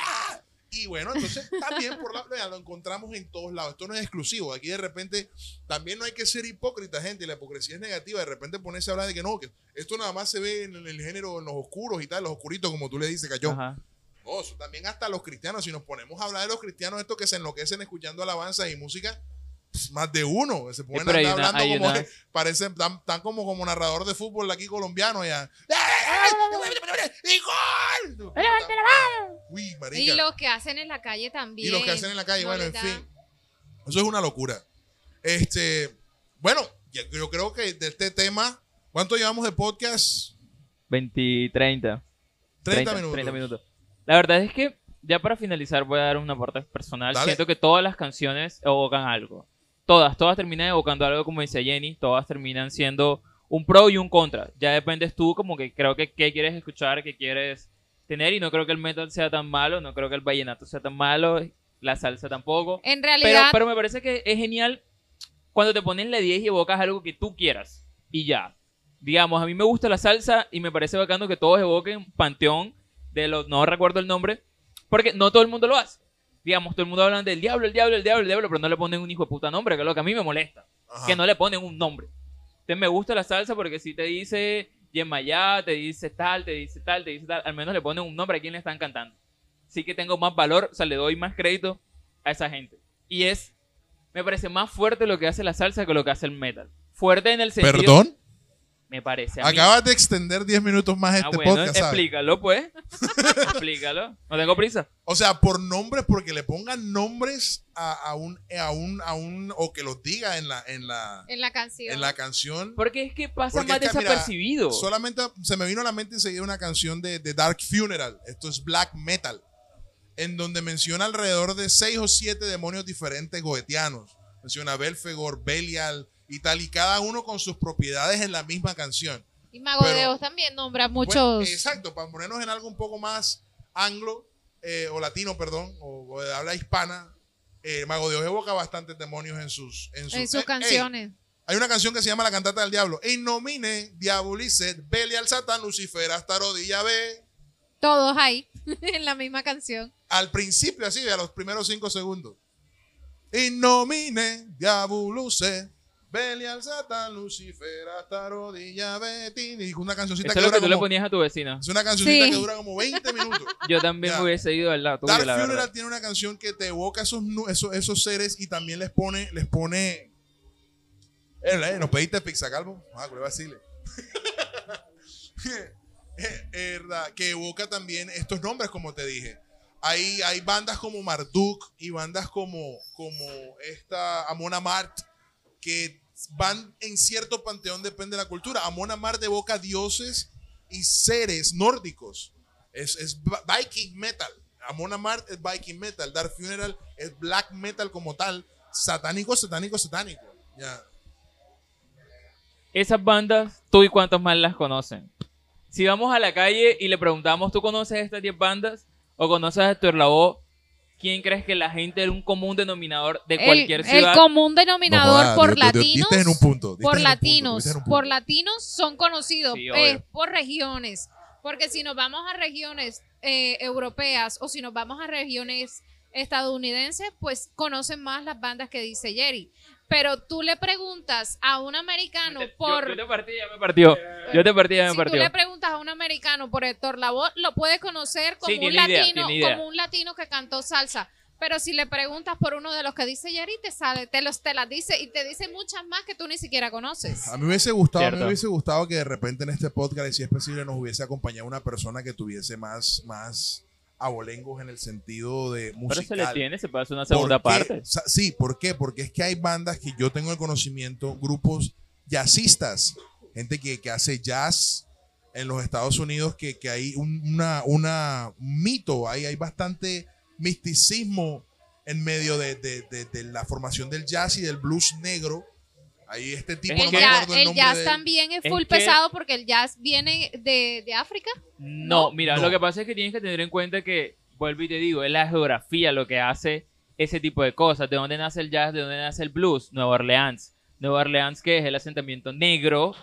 Speaker 2: Y bueno, entonces también por la, vea, lo encontramos en todos lados. Esto no es exclusivo. Aquí de repente también no hay que ser hipócrita, gente. La hipocresía es negativa. De repente ponerse a hablar de que no, que esto nada más se ve en el género, en los oscuros y tal, los oscuritos, como tú le dices, cayó.
Speaker 1: Ajá.
Speaker 2: No, eso también hasta los cristianos, si nos ponemos a hablar de los cristianos, estos que se enloquecen escuchando alabanzas y música, pues, más de uno. Se andar
Speaker 1: una-
Speaker 2: hablando como
Speaker 1: una-
Speaker 2: que parecen tan, tan como, como narrador de fútbol aquí colombiano ya. ¡Y gol! Uy, marica.
Speaker 3: Y lo que hacen en la calle también.
Speaker 2: Y los que hacen en la calle,
Speaker 3: No
Speaker 2: bueno, en fin. Eso es una locura. Este, bueno, yo creo que de este tema, ¿cuánto llevamos de podcast?
Speaker 1: 20, 30.
Speaker 2: 30, minutos.
Speaker 1: 30 minutos. La verdad es que, ya para finalizar, voy a dar una parte personal.
Speaker 2: Dale.
Speaker 1: Siento que todas las canciones evocan algo. Todas, todas terminan evocando algo, como dice Jenny. Todas terminan siendo un pro y un contra. Ya dependes tú, como que creo que qué quieres escuchar, qué quieres tener. Y no creo que el metal sea tan malo, no creo que el vallenato sea tan malo, la salsa tampoco.
Speaker 3: En
Speaker 1: Pero,
Speaker 3: realidad,
Speaker 1: pero me parece que es genial cuando te ponen la 10 y evocas algo que tú quieras. Y ya. Digamos, a mí me gusta la salsa y me parece bacano que todos evoquen Panteón de los... No recuerdo el nombre. Porque no todo el mundo lo hace. Digamos, todo el mundo habla del diablo, el diablo, el diablo, el diablo, pero no le ponen un hijo de puta nombre, que es lo que a mí me molesta.
Speaker 2: Ajá.
Speaker 1: Que no le ponen un nombre. Entonces me gusta la salsa porque si te dice Yemayá, te dice tal, te dice tal, te dice tal, al menos le ponen un nombre a quien le están cantando. Sí que tengo más valor, o sea, le doy más crédito a esa gente. Y es, me parece más fuerte lo que hace la salsa que lo que hace el metal. Fuerte en el sentido...
Speaker 2: ¿Perdón?
Speaker 1: Me parece a mí.
Speaker 2: Acabas de extender 10 minutos más
Speaker 1: Ah,
Speaker 2: este
Speaker 1: bueno,
Speaker 2: podcast, ¿sabes?
Speaker 1: explícalo, pues. explícalo. No tengo prisa.
Speaker 2: O sea, por nombres, porque le pongan nombres a, a un, a un, a un, o que los diga en la, en la,
Speaker 3: En la canción.
Speaker 2: en la canción.
Speaker 1: Porque es que pasa más
Speaker 2: es que, mira,
Speaker 1: desapercibido.
Speaker 2: Solamente se me vino a la mente enseguida una canción de, de Dark Funeral. Esto es black metal. En donde menciona alrededor de seis o siete demonios diferentes goetianos. Menciona Belfegor, Belial y tal. Y cada uno con sus propiedades en la misma canción.
Speaker 3: Y Mago de
Speaker 2: pero-
Speaker 3: Oz también nombra muchos.
Speaker 2: exacto, para ponernos en algo un poco más anglo, eh, o latino, perdón, o, o de habla hispana. eh, Mago de Oz evoca bastantes demonios en sus, en sus,
Speaker 3: en sus
Speaker 2: eh,
Speaker 3: canciones.
Speaker 2: hay una canción que se llama La cantata del diablo. In nomine diabolicet, Belial Satan, Lucifer, hasta rodilla ve.
Speaker 3: Todos ahí, en la misma canción.
Speaker 2: Al principio, así, a los primeros cinco segundos. In nomine Belial Satan, Lucifer, hasta rodilla. Tin, Y una cancioncita
Speaker 1: Eso
Speaker 2: que
Speaker 1: es lo
Speaker 2: dura
Speaker 1: que tú le ponías a tu vecina.
Speaker 2: es una cancioncita
Speaker 3: Sí.
Speaker 2: que dura como 20 minutos.
Speaker 1: Yo también
Speaker 2: Ya.
Speaker 1: me hubiese ido al lado
Speaker 2: Dark
Speaker 1: la
Speaker 2: Funeral
Speaker 1: verdad.
Speaker 2: tiene una canción que te evoca esos, esos, esos seres y también les pone, les pone. Eh, eh, nos pediste pizza, calvo. Ah, que vacile. Eh, eh, verdad, que evoca también estos nombres, como te dije. Hay, hay bandas como Marduk y bandas como, como esta Amon Amart que van en cierto panteón, depende de la cultura. Amon Amart evoca dioses y seres nórdicos. Es, es Viking metal. Amon Amart es Viking metal. Dark Funeral es black metal como tal. Satánico, satánico, satánico. Ya.
Speaker 1: Esas bandas, tú y cuántos más las conocen. Si vamos a la calle y le preguntamos, ¿tú conoces estas 10 bandas? ¿O conoces a Héctor Lavoe? ¿Quién crees que la gente es un común denominador de cualquier
Speaker 3: el,
Speaker 1: ciudad?
Speaker 3: el común denominador
Speaker 2: No
Speaker 3: por latinos.
Speaker 2: diste en un punto, diste
Speaker 3: por latinos, por latinos son conocidos
Speaker 1: Sí,
Speaker 3: eh,
Speaker 1: obvio.
Speaker 3: por regiones. Porque si nos vamos a regiones eh, europeas o si nos vamos a regiones estadounidenses, pues conocen más las bandas que dice Jerry. Pero tú le preguntas a un americano
Speaker 1: Yo-
Speaker 3: por...
Speaker 1: Yo, te partí, ya me partió. Yo te partí, ya me
Speaker 3: si tú
Speaker 1: partió.
Speaker 3: le preguntas a un americano por Héctor Lavoe, lo puede conocer como
Speaker 1: Sí,
Speaker 3: un latino,
Speaker 1: idea.
Speaker 3: como un latino que cantó salsa. Pero si le preguntas por uno de los que dice Jerry, te sale, te los te las dice y te dice muchas más que tú ni siquiera conoces.
Speaker 2: A mí me hubiese gustado, a mí me hubiese gustado que de repente en este podcast, y si es posible, nos hubiese acompañado una persona que tuviese más, más abolengos en el sentido de
Speaker 1: Pero
Speaker 2: musical.
Speaker 1: se le tiene, se puede hacer una segunda parte.
Speaker 2: O sea, sí, ¿por qué? Porque es que hay bandas que yo tengo el conocimiento, grupos jazzistas, gente que, que hace jazz en los Estados Unidos, que, que hay un, una, una un mito, hay, hay bastante misticismo en medio de, de- de- de la formación del jazz y del blues negro. Hay este tipo,
Speaker 1: Es
Speaker 3: El,
Speaker 2: no me
Speaker 3: jazz,
Speaker 2: acuerdo el
Speaker 3: el jazz también es
Speaker 1: Es
Speaker 3: full
Speaker 1: que-
Speaker 3: pesado porque el jazz viene de, de África.
Speaker 1: No, mira,
Speaker 2: No.
Speaker 1: lo que pasa es que tienes que tener en cuenta que, vuelvo y te digo, es la geografía lo que hace ese tipo de cosas. ¿De dónde nace el jazz? ¿De dónde nace el blues? Nueva Orleans. Nueva Orleans, que es el asentamiento negro.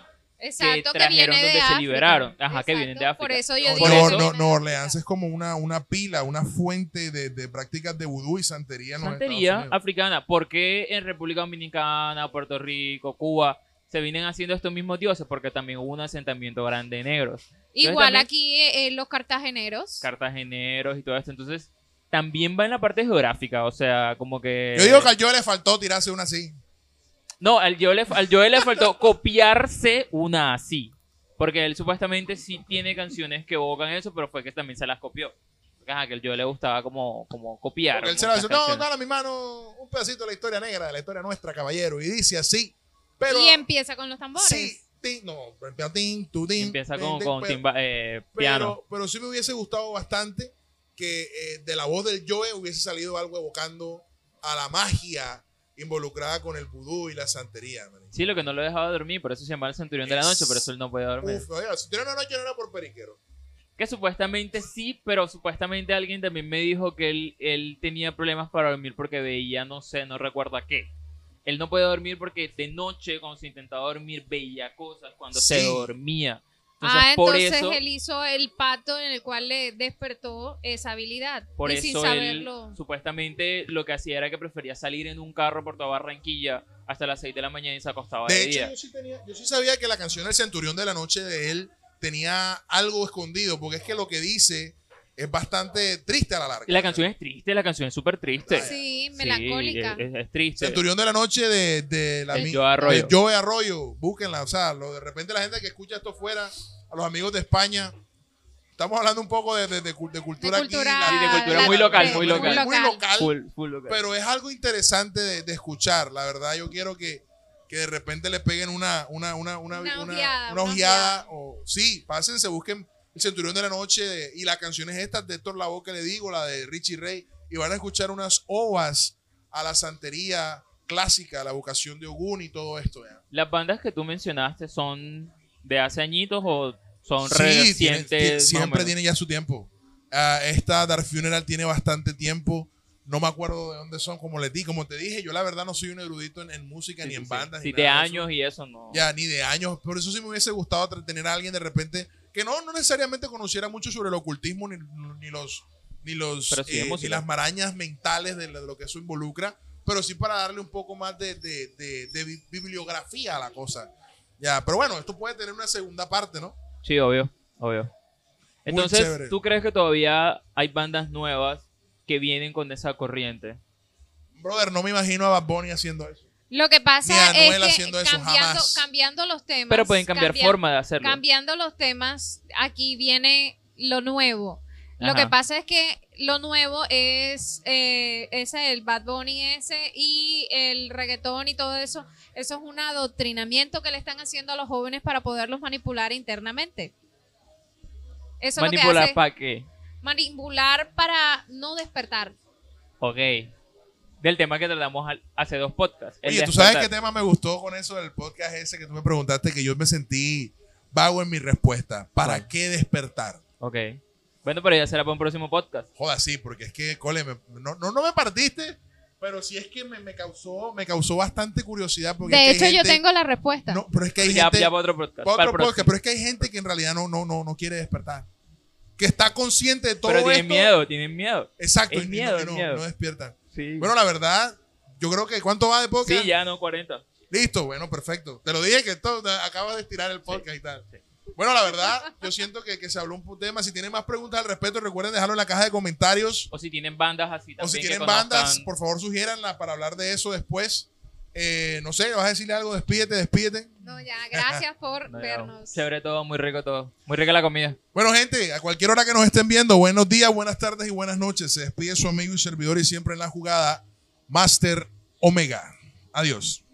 Speaker 3: Exacto, que,
Speaker 1: trajeron
Speaker 3: viene de
Speaker 1: donde se
Speaker 3: África.
Speaker 1: liberaron. Ajá, que vienen de
Speaker 3: Exacto, Por
Speaker 1: África.
Speaker 3: eso yo digo
Speaker 1: Por
Speaker 2: no,
Speaker 3: que
Speaker 2: no,
Speaker 3: África.
Speaker 2: Orleans es como una, una pila, una fuente de, de prácticas de vudú y santería en los
Speaker 1: Santería
Speaker 2: Unidos.
Speaker 1: africana. ¿Por qué en República Dominicana, Puerto Rico, Cuba se vienen haciendo estos mismos dioses? Porque también hubo un asentamiento grande de negros.
Speaker 3: Igual
Speaker 1: también-
Speaker 3: aquí eh, los cartageneros.
Speaker 1: Cartageneros y todo esto. Entonces, también va en la parte geográfica. O sea, como que.
Speaker 2: Yo digo que a yo le faltó tirarse una así.
Speaker 1: No, al Joe, le, al Joe le faltó copiarse una así. Porque él supuestamente sí tiene canciones que evocan eso, pero fue que también se las copió. Ajá, que al Joe le gustaba como, como copiar.
Speaker 2: Porque él se la
Speaker 1: muchas
Speaker 2: dice, no, dale a mi mano un pedacito de la historia negra, de la historia nuestra, caballero. Y dice así. Pero,
Speaker 3: y empieza con los tambores.
Speaker 2: sí, tin, no, empieza tin, tu, tin,
Speaker 1: Empieza
Speaker 2: tin,
Speaker 1: con,
Speaker 2: tin,
Speaker 1: con
Speaker 2: pero-
Speaker 1: timba- eh, piano.
Speaker 2: Pero, pero sí me hubiese gustado bastante que eh, de la voz del Joe hubiese salido algo evocando a la magia involucrada con el vudú y la santería. man.
Speaker 1: Sí, lo que no lo dejaba dormir, por eso se llama el centurión de la noche, por eso él no podía dormir.
Speaker 2: Uf, oiga, si tiene una noche no era por periquero.
Speaker 1: Que supuestamente sí, pero supuestamente alguien también me dijo que él, él tenía problemas para dormir porque veía, no sé, no recuerdo a qué. Él no podía dormir porque de noche, cuando se intentaba dormir, veía cosas cuando se dormía. Entonces,
Speaker 3: ah,
Speaker 1: por
Speaker 3: entonces
Speaker 1: eso,
Speaker 3: él hizo el pato en el cual le despertó esa habilidad.
Speaker 1: por
Speaker 3: y sin
Speaker 1: eso él
Speaker 3: saberlo.
Speaker 1: supuestamente lo que hacía era que prefería salir en un carro por toda Barranquilla hasta las 6 de la mañana y se acostaba de,
Speaker 2: De hecho,
Speaker 1: día.
Speaker 2: yo sí, tenía- yo sí sabía que la canción El Centurión de la Noche de él tenía algo escondido, porque es que lo que dice es bastante triste a la larga.
Speaker 1: Y la canción es triste, la canción es súper triste.
Speaker 3: Sí, melancólica.
Speaker 1: Sí, es, es triste.
Speaker 2: Centurión de la noche de, de la
Speaker 1: De Joe Arroyo.
Speaker 2: de Joe Arroyo. Búsquenla. O sea, lo, de repente la gente que escucha esto fuera, a los amigos de España. Estamos hablando un poco de, de- de cul- de cultura,
Speaker 3: De cultura-
Speaker 2: aquí.
Speaker 1: Sí, de cultura
Speaker 3: la-
Speaker 1: muy local,
Speaker 3: de-
Speaker 1: muy
Speaker 2: muy
Speaker 1: local.
Speaker 2: Muy local.
Speaker 1: Full, full local.
Speaker 2: Pero es algo interesante de, de escuchar. La verdad, yo quiero que, que de repente le peguen una, una, una, una,
Speaker 3: Una
Speaker 2: una-
Speaker 3: ojeada,
Speaker 2: una
Speaker 3: una
Speaker 2: ojeada, O, sí, pásense, busquen el Centurión de la Noche y las canciones estas de Héctor Lavoe que le digo, la de Richie Ray, y van a escuchar unas ovas a la santería clásica, a la vocación de Ogún y todo esto. ¿ya?
Speaker 1: ¿Las bandas que tú mencionaste son de hace añitos o son
Speaker 2: Sí,
Speaker 1: recientes?
Speaker 2: tiene- siempre tiene ya su tiempo. Ah, esta Dark Funeral tiene bastante tiempo. No me acuerdo de dónde son, como les di, como te dije, yo la verdad no soy un erudito en, en música
Speaker 1: Sí,
Speaker 2: ni
Speaker 1: sí,
Speaker 2: en bandas.
Speaker 1: Sí,
Speaker 2: ni
Speaker 1: de
Speaker 2: eso.
Speaker 1: años y eso no.
Speaker 2: Ya, ni de años. Por eso sí me hubiese gustado tener a alguien de repente que no, no necesariamente conociera mucho sobre el ocultismo ni, ni los ni los
Speaker 1: sí
Speaker 2: eh, ni las marañas mentales de, lo- que eso involucra, pero sí para darle un poco más de, de- de- de bi- bibliografía a la cosa. Ya, pero bueno, esto puede tener una segunda parte, ¿no?
Speaker 1: Sí, obvio, obvio. Entonces. ¿tú crees que todavía hay bandas nuevas que vienen con esa corriente?
Speaker 2: Brother, no me imagino a Bad Bunny haciendo eso.
Speaker 3: Lo que pasa
Speaker 2: Ni Anuel
Speaker 3: es que
Speaker 2: haciendo eso,
Speaker 3: cambiando,
Speaker 2: jamás.
Speaker 3: cambiando los temas.
Speaker 1: Pero pueden cambiar
Speaker 3: cambia-
Speaker 1: forma de hacerlo.
Speaker 3: Cambiando los temas, aquí viene lo nuevo. Lo que pasa es que lo nuevo es eh, ese, el Bad Bunny ese y el reggaetón y todo eso. Eso es un adoctrinamiento que le están haciendo a los jóvenes para poderlos manipular internamente. Eso
Speaker 1: ¿Manipular para qué?
Speaker 3: Manipular para no despertar.
Speaker 1: Ok. Del tema que tratamos al- hace dos podcasts.
Speaker 2: Oye, ¿tú sabes qué tema me gustó con eso del podcast ese que tú me preguntaste? Que yo me sentí vago en mi respuesta. ¿Para qué despertar?
Speaker 1: Ok. Bueno, pero ya será para un próximo podcast.
Speaker 2: Joda, sí, porque es que, cole, me- no, no, no me partiste, pero sí es que me, me causó, me causó bastante curiosidad. Porque
Speaker 3: De
Speaker 2: es que
Speaker 3: hecho, yo tengo la respuesta.
Speaker 2: No, pero es que hay
Speaker 1: ya,
Speaker 2: gente...
Speaker 1: ya para otro podcast.
Speaker 2: para otro podcast,
Speaker 1: próximo.
Speaker 2: pero es que hay gente que en realidad no, no, no, no quiere despertar. Que está consciente de todo
Speaker 1: Pero tienen
Speaker 2: esto.
Speaker 1: miedo, tienen miedo.
Speaker 2: Exacto,
Speaker 1: Es
Speaker 2: y
Speaker 1: miedo, es miedo.
Speaker 2: no despiertan.
Speaker 1: Sí.
Speaker 2: Bueno, la verdad, yo creo que ¿cuánto va de podcast?
Speaker 1: sí, ya no, 40.
Speaker 2: Listo, bueno, perfecto. Te lo dije que esto acabas de estirar el podcast y tal. Bueno, la verdad, yo siento que, que se habló un tema. Si tienen más preguntas al respecto, recuerden dejarlo en la caja de comentarios.
Speaker 1: O si tienen bandas así también.
Speaker 2: O si tienen bandas, por favor, sugiéranla para hablar de eso después. Eh, no sé, vas a decirle algo, despídete, despídete.
Speaker 3: No, ya, gracias por
Speaker 1: No,
Speaker 3: vernos.
Speaker 1: Chévere todo, muy rico todo. Muy rica la comida.
Speaker 2: Bueno, gente, a cualquier hora que nos estén viendo, buenos días, buenas tardes y buenas noches. Se despide su amigo y servidor y siempre en la jugada, Master Omega. Adiós.